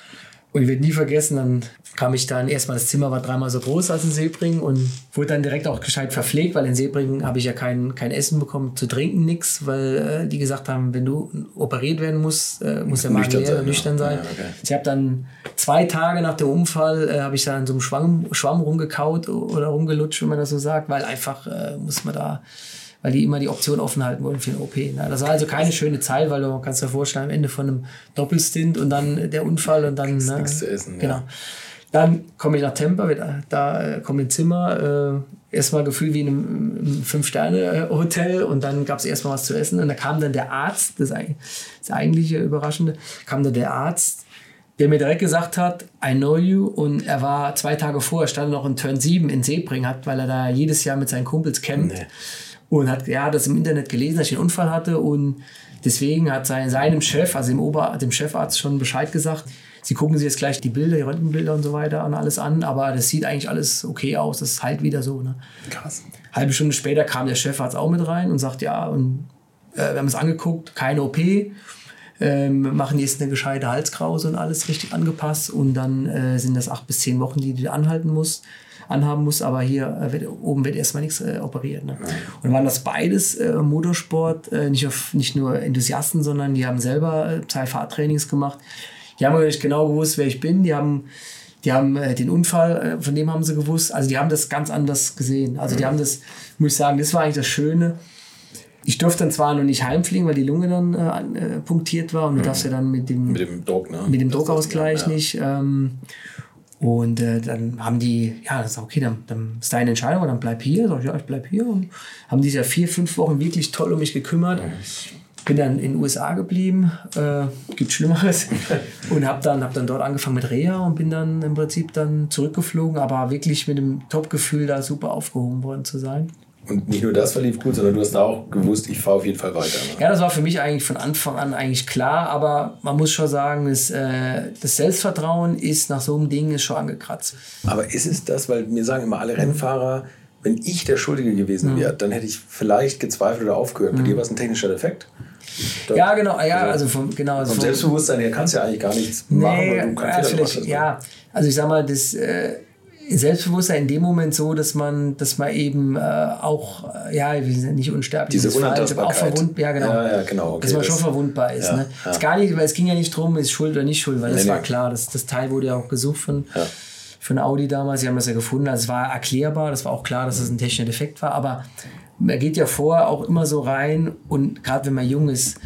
Und ich werde nie vergessen, dann kam ich dann, erstmal das Zimmer war dreimal so groß als in Seebringen und wurde dann direkt auch gescheit verpflegt, weil in Seebringen habe ich ja kein, kein Essen bekommen, zu trinken nichts, weil äh, die gesagt haben, wenn du operiert werden musst, äh, muss der Magen leer, nüchtern sein. Ja, okay. Ich habe dann zwei Tage nach dem Unfall, äh, habe ich dann in so einem Schwamm, Schwamm rumgekaut oder rumgelutscht, wenn man das so sagt, weil einfach äh, muss man da weil die immer die Option offen halten wollen für eine OP. Ne? Das war also keine schöne Zeit, weil du kannst dir vorstellen, am Ende von einem Doppelstint und dann der Unfall und dann. Ne, nichts zu essen. Genau. Ja. Dann komme ich nach Tampa, da äh, komme ins Zimmer, äh, erstmal Gefühl wie in einem Fünf-Sterne-Hotel und dann gab es erstmal was zu essen und da kam dann der Arzt, das, das eigentliche Überraschende, kam dann der Arzt, der mir direkt gesagt hat, I know you und er war zwei Tage vorher, stand noch in Turn 7 in Sebring, hat, weil er da jedes Jahr mit seinen Kumpels campt. Nee und hat ja das im Internet gelesen, dass ich einen Unfall hatte und deswegen hat sein, seinem Chef, also dem, Ober, dem Chefarzt schon Bescheid gesagt, sie gucken sich jetzt gleich die Bilder, die Röntgenbilder und so weiter und alles an, aber das sieht eigentlich alles okay aus, das ist halt wieder so. Ne? Krass. Halbe Stunde später kam der Chefarzt auch mit rein und sagt, ja, und äh, wir haben es angeguckt, keine OP, ähm, machen jetzt eine gescheite Halskrause und alles richtig angepasst und dann äh, sind das acht bis zehn Wochen, die du anhalten musst anhaben muss, aber hier äh, wird, oben wird erstmal nichts äh, operiert. Ne? Und waren das beides äh, Motorsport, äh, nicht, auf, nicht nur Enthusiasten, sondern die haben selber äh, Fahrtrainings gemacht. Die haben natürlich genau gewusst, wer ich bin. Die haben, die haben äh, den Unfall, äh, von dem haben sie gewusst. Also die haben das ganz anders gesehen. Also die haben das, muss ich sagen, das war eigentlich das Schöne. Ich durfte dann zwar noch nicht heimfliegen, weil die Lunge dann äh, punktiert war und du darfst ja dann mit dem, mit dem Druck, ne? mit dem Druckausgleich ja. nicht. Ähm, und äh, dann haben die, ja, das ist okay, dann, dann ist deine Entscheidung, dann bleib hier. Sag ich, ja, ich bleib hier. Und haben die ja vier, fünf Wochen wirklich toll um mich gekümmert. Bin dann in den USA geblieben, äh, gibt Schlimmeres. (laughs) und habe dann, hab dann dort angefangen mit Reha und bin dann im Prinzip dann zurückgeflogen, aber wirklich mit dem Top-Gefühl, da super aufgehoben worden zu sein. Und nicht nur das verlief gut, sondern du hast auch gewusst, ich fahre auf jeden Fall weiter. Ne? Ja, das war für mich eigentlich von Anfang an eigentlich klar, aber man muss schon sagen, das, äh, das Selbstvertrauen ist nach so einem Ding ist schon angekratzt. Aber ist es das, weil mir sagen immer alle Rennfahrer, wenn ich der Schuldige gewesen wäre, mhm. dann hätte ich vielleicht gezweifelt oder aufgehört. Mhm. Bei dir war es ein technischer Defekt. Da, ja, genau, ja, also vom, genau, also vom Selbstbewusstsein her kannst du ja eigentlich gar nichts nee, machen, weil du keinen ja, Fehler Ja, also ich sag mal, das... Äh, Selbstbewusstsein in dem Moment so, dass man, dass man eben äh, auch, äh, ja, wir sind nicht unsterblich, Diese falsch, aber auch verwundbar, ja genau, ja, ja, genau okay, dass man schon verwundbar ist. Ja, ne? ja. Es, gar nicht, weil es ging ja nicht darum, ist schuld oder nicht schuld, weil nee, das nee. war klar, das, das Teil wurde ja auch gesucht von, eine Audi damals. Sie haben das ja gefunden. Also es war erklärbar, das war auch klar, dass es ein technischer Defekt war. Aber man geht ja vorher auch immer so rein und gerade wenn man jung ist,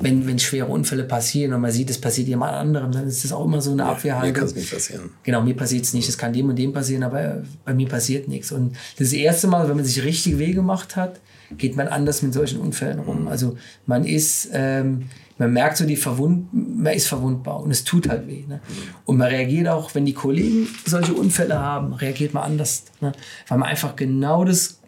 wenn, wenn schwere Unfälle passieren und man sieht, es passiert jemand anderem, dann ist das auch immer so eine Abwehrhaltung. Mir kann es nicht passieren. Genau, mir passiert es nicht. Es kann dem und dem passieren, aber bei mir passiert nichts. Und das erste Mal, wenn man sich richtig weh gemacht hat, geht man anders mit solchen Unfällen rum. Also man ist, ähm, man merkt so die Verwund, man ist verwundbar und es tut halt weh. Ne? Und man reagiert auch, wenn die Kollegen solche Unfälle haben, reagiert man anders. Ne? Weil man einfach genau das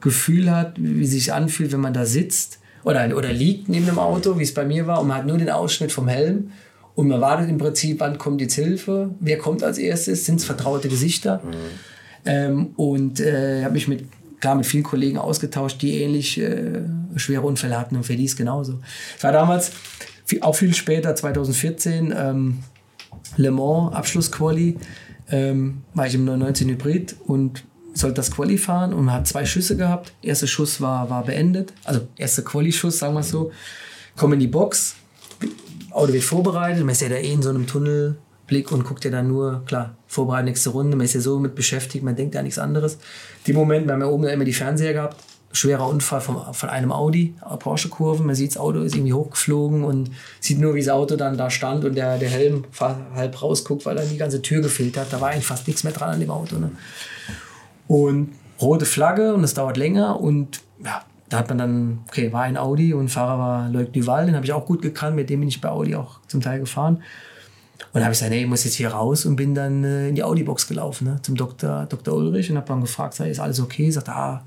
Gefühl hat, wie es sich anfühlt, wenn man da sitzt oder, oder liegt neben dem Auto, wie es bei mir war, und man hat nur den Ausschnitt vom Helm und man wartet im Prinzip, wann kommt jetzt Hilfe, wer kommt als erstes, sind es vertraute Gesichter. Mhm. Ähm, und äh, habe mich mit, klar, mit vielen Kollegen ausgetauscht, die ähnlich äh, schwere Unfälle hatten und für die ist genauso. Es war damals, viel, auch viel später, 2014, ähm, Le Mans Abschlussquali, ähm, war ich im 919 Hybrid und sollte das Quali fahren und man hat zwei Schüsse gehabt. Erster Schuss war, war beendet, also erster Quali-Schuss, sagen wir so. Komme in die Box, Auto wird vorbereitet, man ist ja da eh in so einem Tunnelblick und guckt ja dann nur, klar, vorbereitet nächste Runde, man ist ja so mit beschäftigt, man denkt ja nichts anderes. Die Moment, wir haben ja oben immer die Fernseher gehabt, schwerer Unfall vom, von einem Audi, Porsche-Kurven. Man sieht, das Auto ist irgendwie hochgeflogen und sieht nur, wie das Auto dann da stand und der, der Helm halb rausguckt, weil er die ganze Tür gefehlt hat. Da war eigentlich fast nichts mehr dran an dem Auto. Ne? Und rote Flagge und es dauert länger und ja, da hat man dann, okay, war ein Audi und Fahrer war Leuk Duval, den habe ich auch gut gekannt, mit dem bin ich bei Audi auch zum Teil gefahren. Und da habe ich gesagt, nee, ich muss jetzt hier raus und bin dann äh, in die Audi-Box gelaufen, ne, zum Dr. Dr. Ulrich und habe dann gefragt, sei, ist alles okay? Sagt, ah,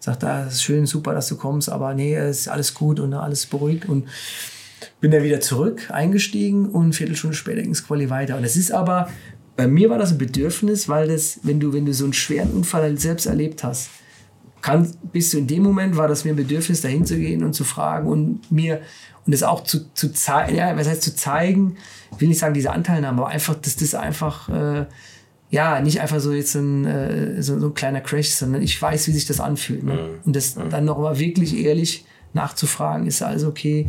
sagt, ah, ist schön, super, dass du kommst, aber nee, ist alles gut und alles beruhigt und bin dann wieder zurück, eingestiegen und eine Viertelstunde später ging es Quali weiter. Und es ist aber bei mir war das ein Bedürfnis, weil das, wenn du, wenn du so einen schweren Unfall halt selbst erlebt hast, kann, bist du in dem Moment, war das mir ein Bedürfnis, dahin zu gehen und zu fragen und mir, und das auch zu, zu zeigen, ja, was heißt zu zeigen, ich will nicht sagen diese Anteilnahme, aber einfach, dass das einfach, äh, ja, nicht einfach so jetzt ein, äh, so, so, ein kleiner Crash, sondern ich weiß, wie sich das anfühlt. Ne? Mhm. Und das dann noch mal wirklich ehrlich nachzufragen, ist alles okay?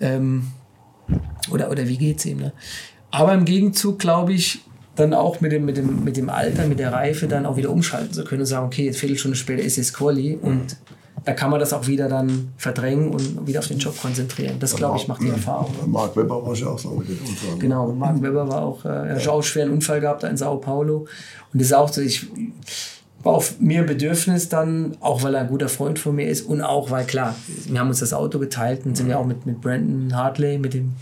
Ähm, oder, oder wie geht's ihm? Ne? Aber im Gegenzug, glaube ich, dann auch mit dem, mit, dem, mit dem Alter, mit der Reife dann auch wieder umschalten zu können und sagen, okay, jetzt Viertelstunde später ist es Quali und da kann man das auch wieder dann verdrängen und wieder auf den Job konzentrieren. Das, glaube ich, macht die Erfahrung. Mark Webber war ja auch so mit. Genau, Mark Webber war auch, äh, er hat auch einen schweren Unfall gehabt in Sao Paulo. Und das ist auch so, ich war auf mir Bedürfnis dann, auch weil er ein guter Freund von mir ist und auch, weil klar, wir haben uns das Auto geteilt und sind ja auch mit, mit Brandon Hartley, mit dem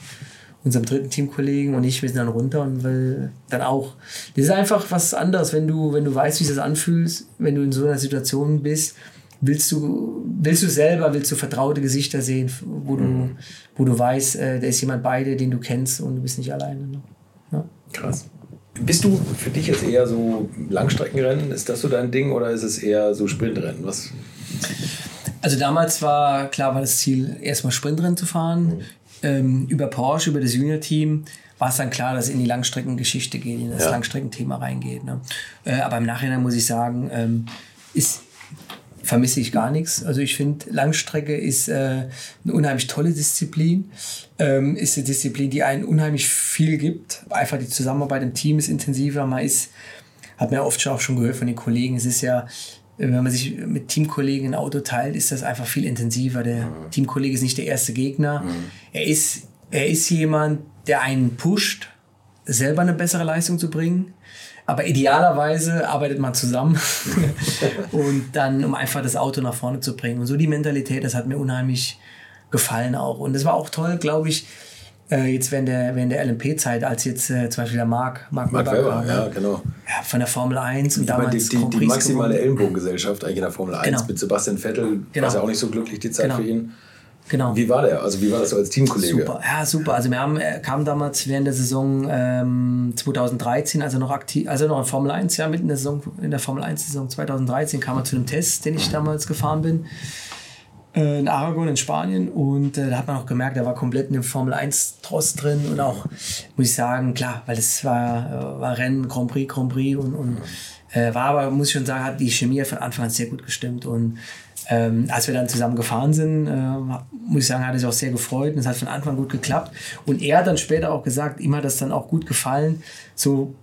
unserem dritten Teamkollegen und ich, wir sind dann runter und will dann auch. Das ist einfach was anderes, wenn du, wenn du weißt, wie es das anfühlt, wenn du in so einer Situation bist, willst du, willst du selber, willst du vertraute Gesichter sehen, wo du, mhm. wo du weißt, äh, da ist jemand bei dir, den du kennst und du bist nicht alleine. Ne? Ja. Krass. Bist du für dich jetzt eher so Langstreckenrennen? Ist das so dein Ding oder ist es eher so Sprintrennen? Was? Also damals war klar war das Ziel, erstmal Sprintrennen zu fahren. Mhm ähm, über Porsche, über das Junior-Team, war es dann klar, dass es in die Langstreckengeschichte geht, in das ja. Langstreckenthema reingeht. Ne? Äh, aber im Nachhinein muss ich sagen, ähm, ist, vermisse ich gar nichts. Also ich finde, Langstrecke ist äh, eine unheimlich tolle Disziplin. Ähm, ist eine Disziplin, die einen unheimlich viel gibt. Einfach die Zusammenarbeit im Team ist intensiver. Man ist, hat mir oft schon auch schon gehört von den Kollegen, es ist ja wenn man sich mit Teamkollegen ein Auto teilt, ist das einfach viel intensiver. Der mhm. Teamkollege ist nicht der erste Gegner. Mhm. Er, ist, er ist jemand, der einen pusht, selber eine bessere Leistung zu bringen. Aber idealerweise arbeitet man zusammen (laughs) und dann, um einfach das Auto nach vorne zu bringen. Und so die Mentalität, das hat mir unheimlich gefallen auch. Und das war auch toll, glaube ich, äh, jetzt während der, während der LMP-Zeit, als jetzt äh, zum Beispiel der Mark, Mark, Mark Webber, Webber ja, genau. Ja, von der Formel 1 und ich damals die, die, die maximale Ellenbogengesellschaft eigentlich in der Formel 1 genau. mit Sebastian Vettel, genau. war ja auch nicht so glücklich die Zeit genau. für ihn. Genau. Wie war der? Also wie war das so als Teamkollege? Super, ja super. Also wir haben, er kam damals während der Saison ähm, 2013, also noch aktiv, also noch in Formel 1, ja, mitten in der Saison, in der Formel 1 Saison 2013 kam er zu einem Test, den ich damals gefahren bin. Äh, in Aragon in Spanien und äh, da hat man auch gemerkt, er war komplett in dem Formel 1 Trost drin und auch, muss ich sagen, klar, weil es war, äh, war Rennen, Grand Prix, Grand Prix und, und äh, war aber, muss ich schon sagen, hat die Chemie von Anfang an sehr gut gestimmt und ähm, als wir dann zusammen gefahren sind, äh, muss ich sagen, hat er sich auch sehr gefreut und es hat von Anfang an gut geklappt und er hat dann später auch gesagt, ihm hat das dann auch gut gefallen, so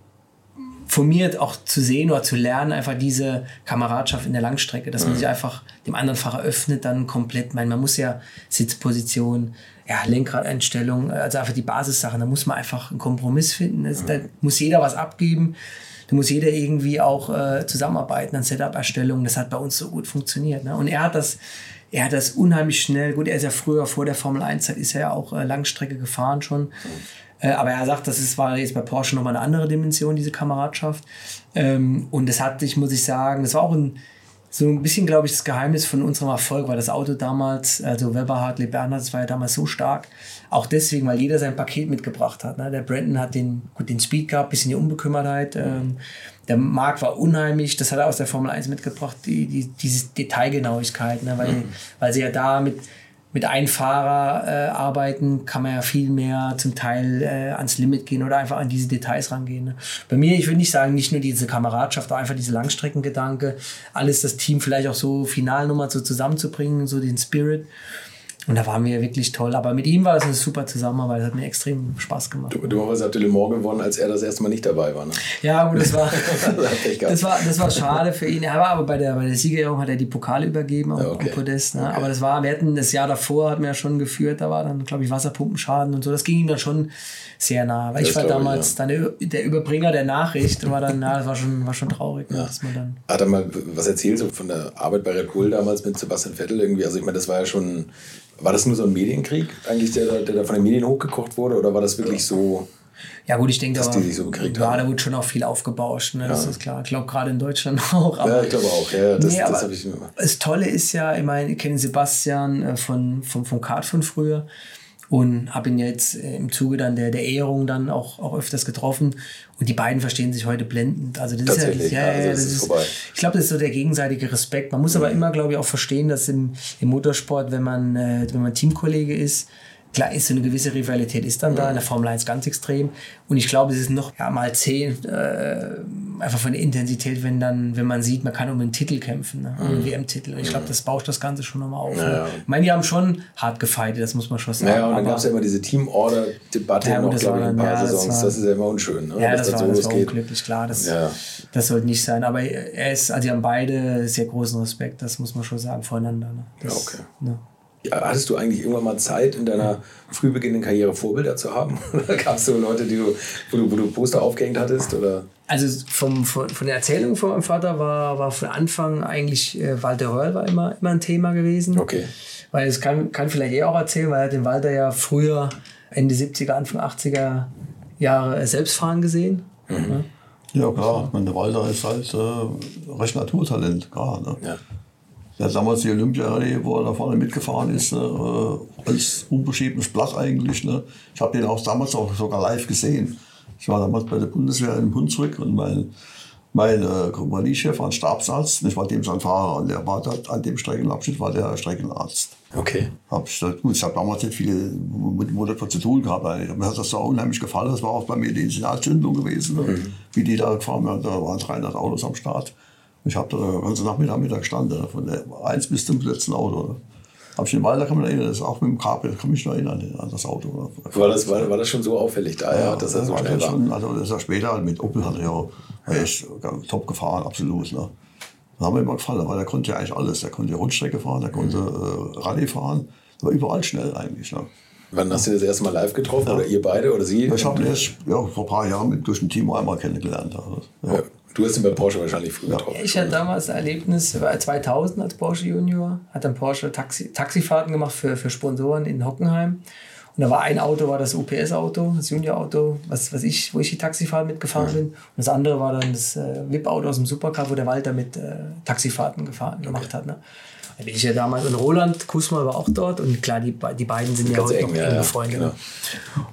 von mir auch zu sehen oder zu lernen, einfach diese Kameradschaft in der Langstrecke, dass man sich einfach dem anderen Fahrer öffnet, dann komplett, man, man muss ja Sitzposition, ja, Lenkradeinstellung, also einfach die Basissachen, da muss man einfach einen Kompromiss finden. Das, da muss jeder was abgeben. Da muss jeder irgendwie auch äh, zusammenarbeiten an Setup-Erstellung. Das hat bei uns so gut funktioniert. Ne? Und er hat das, er hat das unheimlich schnell, gut, er ist ja früher vor der Formel 1-Zeit, ist er ja auch äh, Langstrecke gefahren schon. Äh, aber er sagt, das ist, war jetzt bei Porsche nochmal eine andere Dimension, diese Kameradschaft. Ähm, und das hat sich, muss ich sagen, das war auch ein, so ein bisschen, glaube ich, das Geheimnis von unserem Erfolg, weil das Auto damals, also Weber, Hartley, Bernhard, das war ja damals so stark. Auch deswegen, weil jeder sein Paket mitgebracht hat. Ne? Der Brandon hat den, gut, den Speed gehabt, bisschen die Unbekümmertheit. Ähm, der Marc war unheimlich, das hat er aus der Formel 1 mitgebracht, die, die, diese Detailgenauigkeit, ne? weil, mhm. weil sie ja da mit, mit einem Fahrer äh, arbeiten, kann man ja viel mehr zum Teil äh, ans Limit gehen oder einfach an diese Details rangehen. Ne? Bei mir, ich würde nicht sagen, nicht nur diese Kameradschaft, einfach diese Langstreckengedanke, alles das Team vielleicht auch so Finalnummer so zusammenzubringen, so den Spirit. Und da waren wir wirklich toll. Aber mit ihm war das eine super Zusammenarbeit. Das hat mir extrem Spaß gemacht. Du, du hast Le Mans gewonnen, als er das erste Mal nicht dabei war. Ne? Ja, gut, das war, (laughs) das, war, das war schade für ihn. Er war aber bei der, bei der Siegerehrung hat er die Pokale übergeben am, okay. Podest. Ne? Okay. Aber das war, wir hatten das Jahr davor, hat mir ja schon geführt, da war dann, glaube ich, Wasserpumpenschaden und so. Das ging ihm dann schon sehr nah. Weil das ich war damals ich, ja. dann der Überbringer der Nachricht. War dann, na, das war schon, war schon traurig. Ne, ja. dass man dann Hat er mal was erzählt so von der Arbeit bei Red Bull damals mit Sebastian Vettel irgendwie? Also ich meine, das war ja schon war das nur so ein Medienkrieg, eigentlich, der, der da von den Medien hochgekocht wurde, oder war das wirklich so? Ja gut, ich denke, dass die sich so gekriegt ja, haben. da wurde schon auch viel aufgebauscht, ne? das ja. ist klar. Ich glaube gerade in Deutschland (laughs) auch. Aber, ja, ich glaube auch. Ja, das, nee, das ich Das Tolle ist ja, ich meine, ich kenne Sebastian äh, von, von, vom Kart von früher und habe ihn jetzt äh, im Zuge dann der, der Ehrung dann auch, auch öfters getroffen und die beiden verstehen sich heute blendend. Also das ist ja, ja, also das, das ist, vorbei. ich glaube, das ist so der gegenseitige Respekt. Man muss mhm. aber immer, glaube ich, auch verstehen, dass im, im Motorsport, wenn man, äh, wenn man Teamkollege ist, Klar ist so eine gewisse Rivalität ist dann da, in der Formel 1 ganz extrem. Und ich glaube, es ist noch ja, mal zehn, äh, einfach von der Intensität, wenn dann, wenn man sieht, man kann um einen Titel kämpfen, ne? um einen mhm. WM-Titel. Und ich glaube, das bauscht das Ganze schon nochmal auf. Ja, ne? Ich meine, die haben schon hart gefeitet, das muss man schon sagen. Ja, und dann gab es ja immer diese Team-Order-Debatte ja, noch, glaube ich, ein paar ja, Saisons. Das, war, das, ist ja immer unschön. Ne? Ja, das, das, war, so das war unglücklich, klar. Das, das sollte nicht sein. Aber er ist, also die haben beide sehr großen Respekt, das muss man schon sagen, voreinander. Ne? Das, ja, okay. Ne? Hattest du eigentlich irgendwann mal Zeit, in deiner früh beginnenden Karriere Vorbilder zu haben? (laughs) Oder gab es so Leute, die du, wo, du, wo du Poster aufgehängt hattest? Oder? Also vom, von, von der Erzählung von meinem Vater war, war von Anfang eigentlich äh, Walter Röhrl war immer, immer ein Thema gewesen. Okay. Weil es kann, kann vielleicht eh auch erzählen, weil er den Walter ja früher Ende 70er, Anfang 80er Jahre selbst fahren gesehen. Mhm. Ne? Ja, klar. Ich meine, der Walter ist halt äh, recht Naturtalent, klar. Ne? Ja. Der hat damals die Olympia-Rallye, wo er da vorne mitgefahren ist, ne, äh, als unbeschriebenes Blatt eigentlich. Ne. Ich habe den auch damals auch sogar live gesehen. Ich war damals bei der Bundeswehr in Hunsrück und mein, mein äh, Kompaniechef war ein Stabsarzt. Ich war dem sein Fahrer und der war dort an dem Streckenabschnitt war der Streckenarzt. Okay. Hab ich, gut, ich habe damals nicht viel mit Motorsport zu tun gehabt. Mir hat das so unheimlich gefallen. Das war auch bei mir die Initialzündung gewesen, ne? mhm. wie die da gefahren haben. Da waren 300 Autos am Start. Ich habe da den ganzen Nachmittag mit gestanden, von der 1 bis zum letzten Auto. Habe ich den Walder kann man erinnern, das ist auch mit dem Kabel, kann mich noch erinnern an das Auto. War das, war, war das schon so auffällig da, ja, dass er so schnell war? Schon, also das war später mit Opel hat er ja, ja. echt top gefahren, absolut. Ne. Das hat mir immer gefallen, weil er konnte ja eigentlich alles. Er konnte Rundstrecke fahren, er konnte mhm. äh, Rallye fahren, war überall schnell eigentlich. Ne. Wann hast du das erste Mal live getroffen? Ja. Oder ihr beide oder sie? Ich habe ihn erst ja, vor ein paar Jahren durch ein Team einmal kennengelernt. Also, ja. Du hast ihn bei Porsche wahrscheinlich früher getroffen. Ich hatte damals ein Erlebnis, war 2000 als Porsche Junior, hat dann Porsche Taxi, Taxifahrten gemacht für, für Sponsoren in Hockenheim. Und da war ein Auto, war das UPS-Auto, das Junior-Auto, was, was ich, wo ich die Taxifahrt mitgefahren ja. bin. Und das andere war dann das äh, VIP-Auto aus dem Supercar, wo der Walter mit äh, Taxifahrten gefahren, okay. gemacht hat. Ne? Da bin ich ja damals in Roland, Kusma war auch dort und klar, die, die beiden sind ja heute eng, noch ja, eng befreundet. Genau.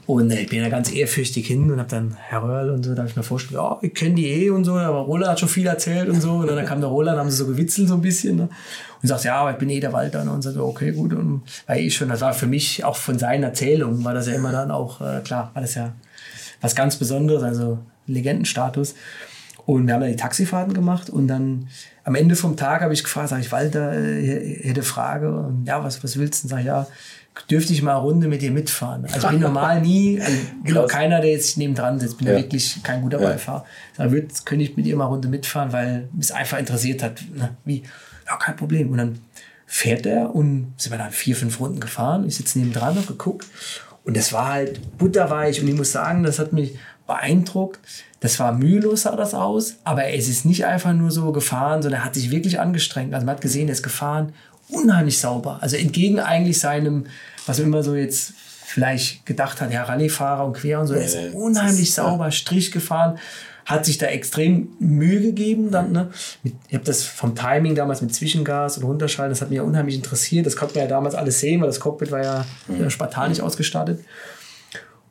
Und äh, ich bin ja ganz ehrfürchtig hin und habe dann Herr Röhrl und so, da habe ich mir vorgestellt, ja, ich kenne die eh und so, aber Roland hat schon viel erzählt und so. Und dann kam der Roland, haben sie so gewitzelt so ein bisschen. Ne? Und sagt, ja, aber ich bin eh der Walter. Ne? Und sagt, okay, gut. Und war eh schon, das war für mich auch von seinen Erzählungen, war das ja immer dann auch, äh, klar, war das ja was ganz Besonderes, also Legendenstatus. Und wir haben dann die Taxifahrten gemacht und dann am Ende vom Tag habe ich gefragt, sage ich, Walter, äh, hätte Frage und ja, was, was willst du? Und sag ich, ja, dürfte ich mal eine Runde mit dir mitfahren. Also ich bin normal nie, also (laughs) genau keiner, der jetzt nebendran sitzt, bin ja. wirklich kein guter ja. Beifahrer. Da würde, könnte ich mit ihr mal eine Runde mitfahren, weil es einfach interessiert hat. Ne? Wie, ja, kein Problem. Und dann fährt er und sind wir dann vier, fünf Runden gefahren. Ich sitze nebendran noch geguckt. Und das war halt butterweich. Und ich muss sagen, das hat mich beeindruckt. Das war mühelos, sah das aus. Aber es ist nicht einfach nur so gefahren, sondern er hat sich wirklich angestrengt. Also man hat gesehen, er ist gefahren unheimlich sauber. Also entgegen eigentlich seinem, was man immer so jetzt vielleicht gedacht hat, ja, Rallyefahrer und quer und so, er ist unheimlich sauber, Strich gefahren, hat sich da extrem Mühe gegeben. Dann, ne? ich habe das vom Timing damals mit Zwischengas und Runterschalten, das hat mich ja unheimlich interessiert. Das konnte man ja damals alles sehen, weil das Cockpit war ja mhm. spartanisch ausgestattet.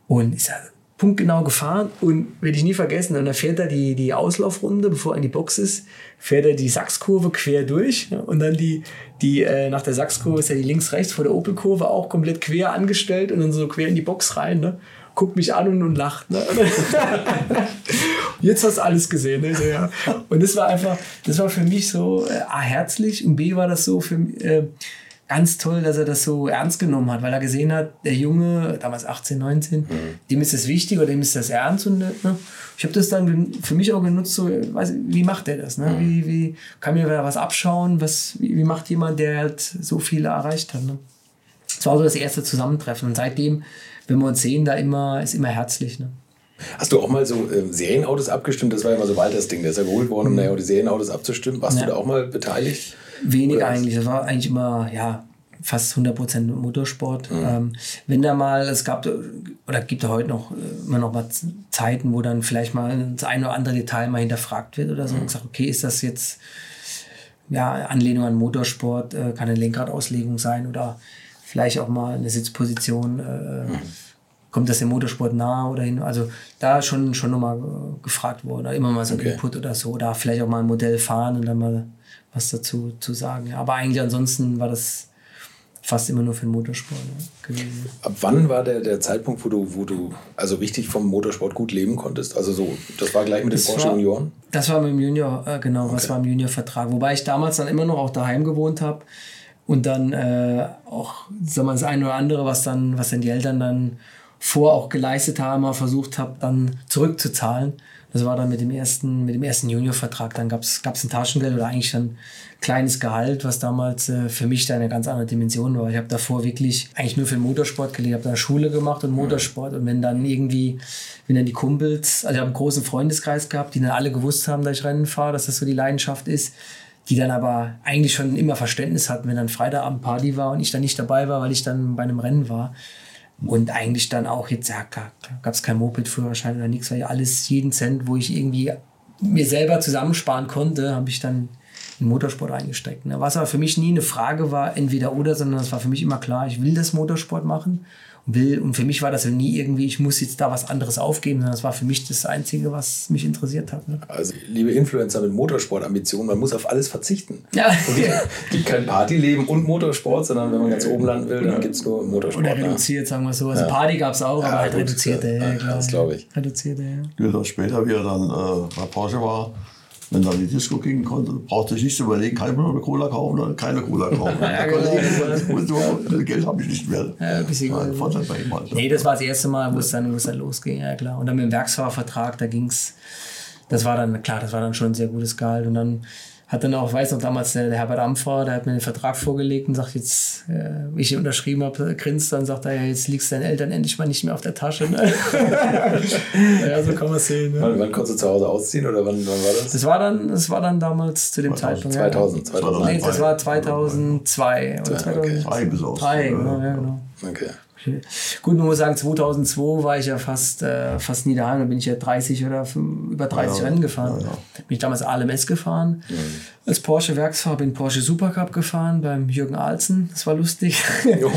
Und ist ja punktgenau gefahren und werde ich nie vergessen. Und dann fährt er die, die Auslaufrunde, bevor er in die Box ist, fährt er die Sachskurve quer durch. Und dann die, die äh, nach der Sachskurve ist ja die links-rechts vor der Opelkurve auch komplett quer angestellt und dann so quer in die Box rein. Ne? Guckt mich an und, und lacht. Ne? (laughs) Jetzt hast du alles gesehen. Ne? So, ja. Und das war einfach, das war für mich so äh, A, herzlich und B war das so für äh, ganz toll, dass er das so ernst genommen hat, weil er gesehen hat, der Junge, damals 18, 19, mhm. dem ist das wichtig oder dem ist das ernst. Und ne, ich habe das dann für mich auch genutzt, so, weiß, wie macht der das? Ne? Mhm. Wie, wie kann mir da was abschauen? Was, wie, wie, macht jemand, der halt so viele erreicht hat? Ne? Das war so das erste Zusammentreffen. Und seitdem, wenn wir uns sehen, da immer, ist immer herzlich. Ne? Hast du auch mal so äh, Serienautos abgestimmt? Das war ja mal so Walters Ding. Der ist ja geholt worden, um mhm. die Serienautos abzustimmen. Warst ja. du da auch mal beteiligt? Weniger eigentlich. Das war eigentlich immer, ja, fast 100% Motorsport. Mhm. Ähm, wenn da mal, es gab, oder gibt es heute noch äh, immer noch mal Zeiten, wo dann vielleicht mal das eine oder andere Detail mal hinterfragt wird oder so mhm. und gesagt, okay, ist das jetzt ja, Anlehnung an Motorsport, äh, kann eine Lenkradauslegung sein oder vielleicht auch mal eine Sitzposition. Äh, mhm. Kommt das dem Motorsport nahe oder hin? Also da schon, schon nochmal gefragt worden. Immer mal so ein okay. Input oder so. Oder vielleicht auch mal ein Modell fahren und dann mal was dazu zu sagen. Aber eigentlich ansonsten war das fast immer nur für den Motorsport gewesen. Ab wann war der, der Zeitpunkt, wo du, wo du also richtig vom Motorsport gut leben konntest? Also so, das war gleich mit den Porsche war, Junioren? Das war mit dem Junior, äh, genau, okay. was war im Juniorvertrag. Wobei ich damals dann immer noch auch daheim gewohnt habe und dann äh, auch, sag mal, das eine oder andere, was dann, was dann die Eltern dann vor auch geleistet haben, mal versucht habe, dann zurückzuzahlen. Das war dann mit dem ersten, mit dem ersten Juniorvertrag. Dann gab es ein Taschengeld oder eigentlich dann kleines Gehalt, was damals äh, für mich da eine ganz andere Dimension war. Ich habe davor wirklich eigentlich nur für den Motorsport gelebt, habe da Schule gemacht und Motorsport. Und wenn dann irgendwie, wenn dann die Kumpels, also ich habe einen großen Freundeskreis gehabt, die dann alle gewusst haben, dass ich Rennen fahre, dass das so die Leidenschaft ist, die dann aber eigentlich schon immer Verständnis hatten, wenn dann Freitagabend Party war und ich dann nicht dabei war, weil ich dann bei einem Rennen war. Und eigentlich dann auch jetzt, ja, gab es kein Moped-Führerschein oder nichts, weil ja alles, jeden Cent, wo ich irgendwie mir selber zusammensparen konnte, habe ich dann in Motorsport eingesteckt. Ne? Was aber für mich nie eine Frage war, entweder oder, sondern es war für mich immer klar, ich will das Motorsport machen will. Und für mich war das ja nie irgendwie, ich muss jetzt da was anderes aufgeben, sondern das war für mich das Einzige, was mich interessiert hat. Ne? Also, liebe Influencer mit Motorsportambitionen, man muss auf alles verzichten. Ja. Und es gibt kein Partyleben und Motorsport, sondern wenn man ganz oben landen will, dann gibt es nur Motorsport. Oder reduziert, sagen wir so. Also ja. Party gab es auch, ja, aber halt reduzierte. Ja, ja, das glaube ich. Reduzierte, ja. Später, wie er dann äh, bei Porsche war, wenn dann die Disco gehen konnte, brauchte ich nicht zu überlegen, kann ich mir noch eine Cola kaufen oder keine Cola kaufen. ja, genau. Geld habe ich nicht mehr. Ja, ein bisschen Nein, halt bei ihm halt. Nee, das war das erste Mal, wo es dann, wo es dann losging, ja klar. Und dann mit dem Werksfahrervertrag, da ging es, das war dann, klar, das war dann schon ein sehr gutes Gehalt. Und dann hat dann auch, weiß noch damals, der, der Herbert Amfer, der hat mir den Vertrag vorgelegt und sagt jetzt, äh, wie ich unterschrieben habe, grinst dann, sagt er, ja, jetzt liegst deinen Eltern endlich mal nicht mehr auf der Tasche. Ne? (laughs) ja, so kann man sehen. Ne? Wann, wann konntest du zu Hause ausziehen oder wann, wann war das? Das war dann, das war dann damals zu dem 2000, Zeitpunkt. 2000, ja. 2000. Nee, das war 2002. Oder 2003 okay. bis aus. Drei, genau, ja, genau. Okay. Gut, man muss sagen, 2002 war ich ja fast, äh, fast nie daheim. Da bin ich ja 30 oder über 30 ja, Rennen gefahren. Ja, ja. Bin ich damals ALMS gefahren. Als Porsche-Werksfahrer bin Porsche Supercup gefahren beim Jürgen Alzen. Das war lustig. (laughs) Jo,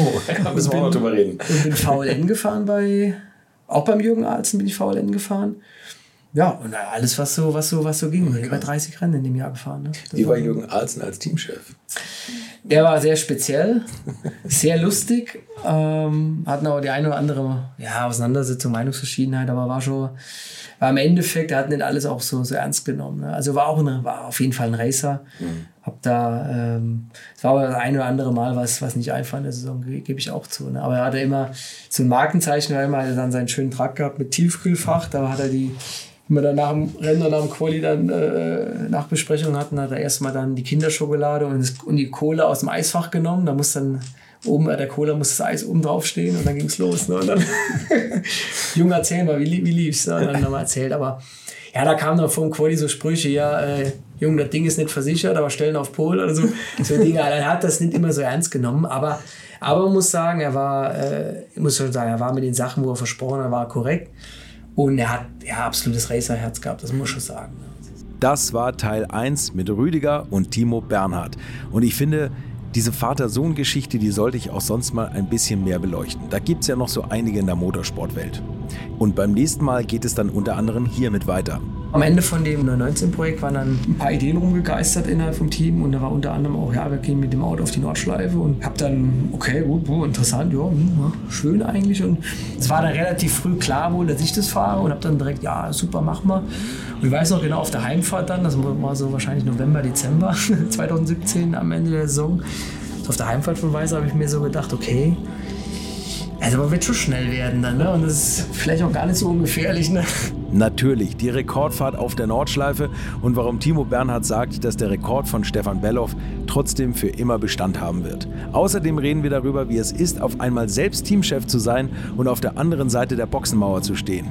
da müssen wir auch drüber reden. Und bin VLN gefahren bei, auch beim Jürgen Alzen bin ich VLN gefahren. Ja, und alles, was so, was so, was so ging. Okay. Über 30 Rennen in dem Jahr gefahren. Ne? Wie war Jürgen Alzen als Teamchef? Der war sehr speziell, sehr lustig, ähm, hatten auch die eine oder andere ja, Auseinandersetzung, Meinungsverschiedenheit, aber war schon, war im Endeffekt, er hat nicht alles auch so, so ernst genommen. Ne? Also war auch ein, war auf jeden Fall ein Racer. Mhm. Hab da, ähm, war aber das eine oder andere Mal was, was nicht einfach in der Saison, gebe ich auch zu. Ne? Aber er hatte immer so ein Markenzeichen, weil er immer dann seinen schönen Truck gehabt mit Tiefkühlfach, da hat er die wenn wir dann nach dem Rennen oder nach dem Quali dann äh, Nachbesprechung hatten, hat er erstmal dann die Kinderschokolade und, das, und die Cola aus dem Eisfach genommen. Da muss dann oben bei der Cola muss das Eis oben drauf stehen und dann ging es los. Ne? Und dann (laughs) Jung erzählen mal, wie, wie lief's? Ne? Dann haben wir erzählt. Aber ja, da kamen dann vom Quali so Sprüche, ja, äh, Jung, das Ding ist nicht versichert, aber stellen auf Pol oder so. (laughs) so Dinge. Er hat das nicht immer so ernst genommen, aber, aber man muss sagen, er war, äh, ich muss schon sagen, er war mit den Sachen, wo er versprochen hat, war korrekt. Und er hat ja absolutes Racerherz gehabt, das muss ich schon sagen. Das war Teil 1 mit Rüdiger und Timo Bernhard. Und ich finde, diese Vater-Sohn-Geschichte, die sollte ich auch sonst mal ein bisschen mehr beleuchten. Da gibt es ja noch so einige in der Motorsportwelt. Und beim nächsten Mal geht es dann unter anderem hiermit weiter. Am Ende von dem 919-Projekt waren dann ein paar Ideen rumgegeistert innerhalb vom Team und da war unter anderem auch, ja, wir gehen mit dem Auto auf die Nordschleife und hab dann, okay, gut, gut interessant, ja, hm, ja, schön eigentlich und es war dann relativ früh klar wohl, dass ich das fahre und hab dann direkt, ja, super, mach mal. Und ich weiß noch genau, auf der Heimfahrt dann, das war so wahrscheinlich November, Dezember (laughs) 2017 am Ende der Saison, auf der Heimfahrt von Weißer habe ich mir so gedacht, okay, also man wird schon schnell werden dann, ne? Und das ist vielleicht auch gar nicht so ungefährlich, ne? Natürlich, die Rekordfahrt auf der Nordschleife und warum Timo Bernhard sagt, dass der Rekord von Stefan Belloff trotzdem für immer Bestand haben wird. Außerdem reden wir darüber, wie es ist, auf einmal selbst Teamchef zu sein und auf der anderen Seite der Boxenmauer zu stehen.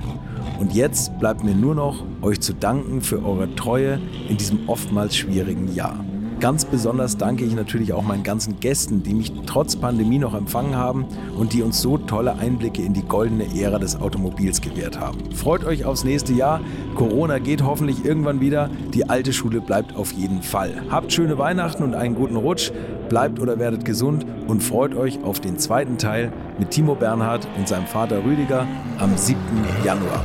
Und jetzt bleibt mir nur noch, euch zu danken für eure Treue in diesem oftmals schwierigen Jahr. Ganz besonders danke ich natürlich auch meinen ganzen Gästen, die mich trotz Pandemie noch empfangen haben und die uns so tolle Einblicke in die goldene Ära des Automobils gewährt haben. Freut euch aufs nächste Jahr. Corona geht hoffentlich irgendwann wieder. Die alte Schule bleibt auf jeden Fall. Habt schöne Weihnachten und einen guten Rutsch. Bleibt oder werdet gesund und freut euch auf den zweiten Teil mit Timo Bernhard und seinem Vater Rüdiger am 7. Januar.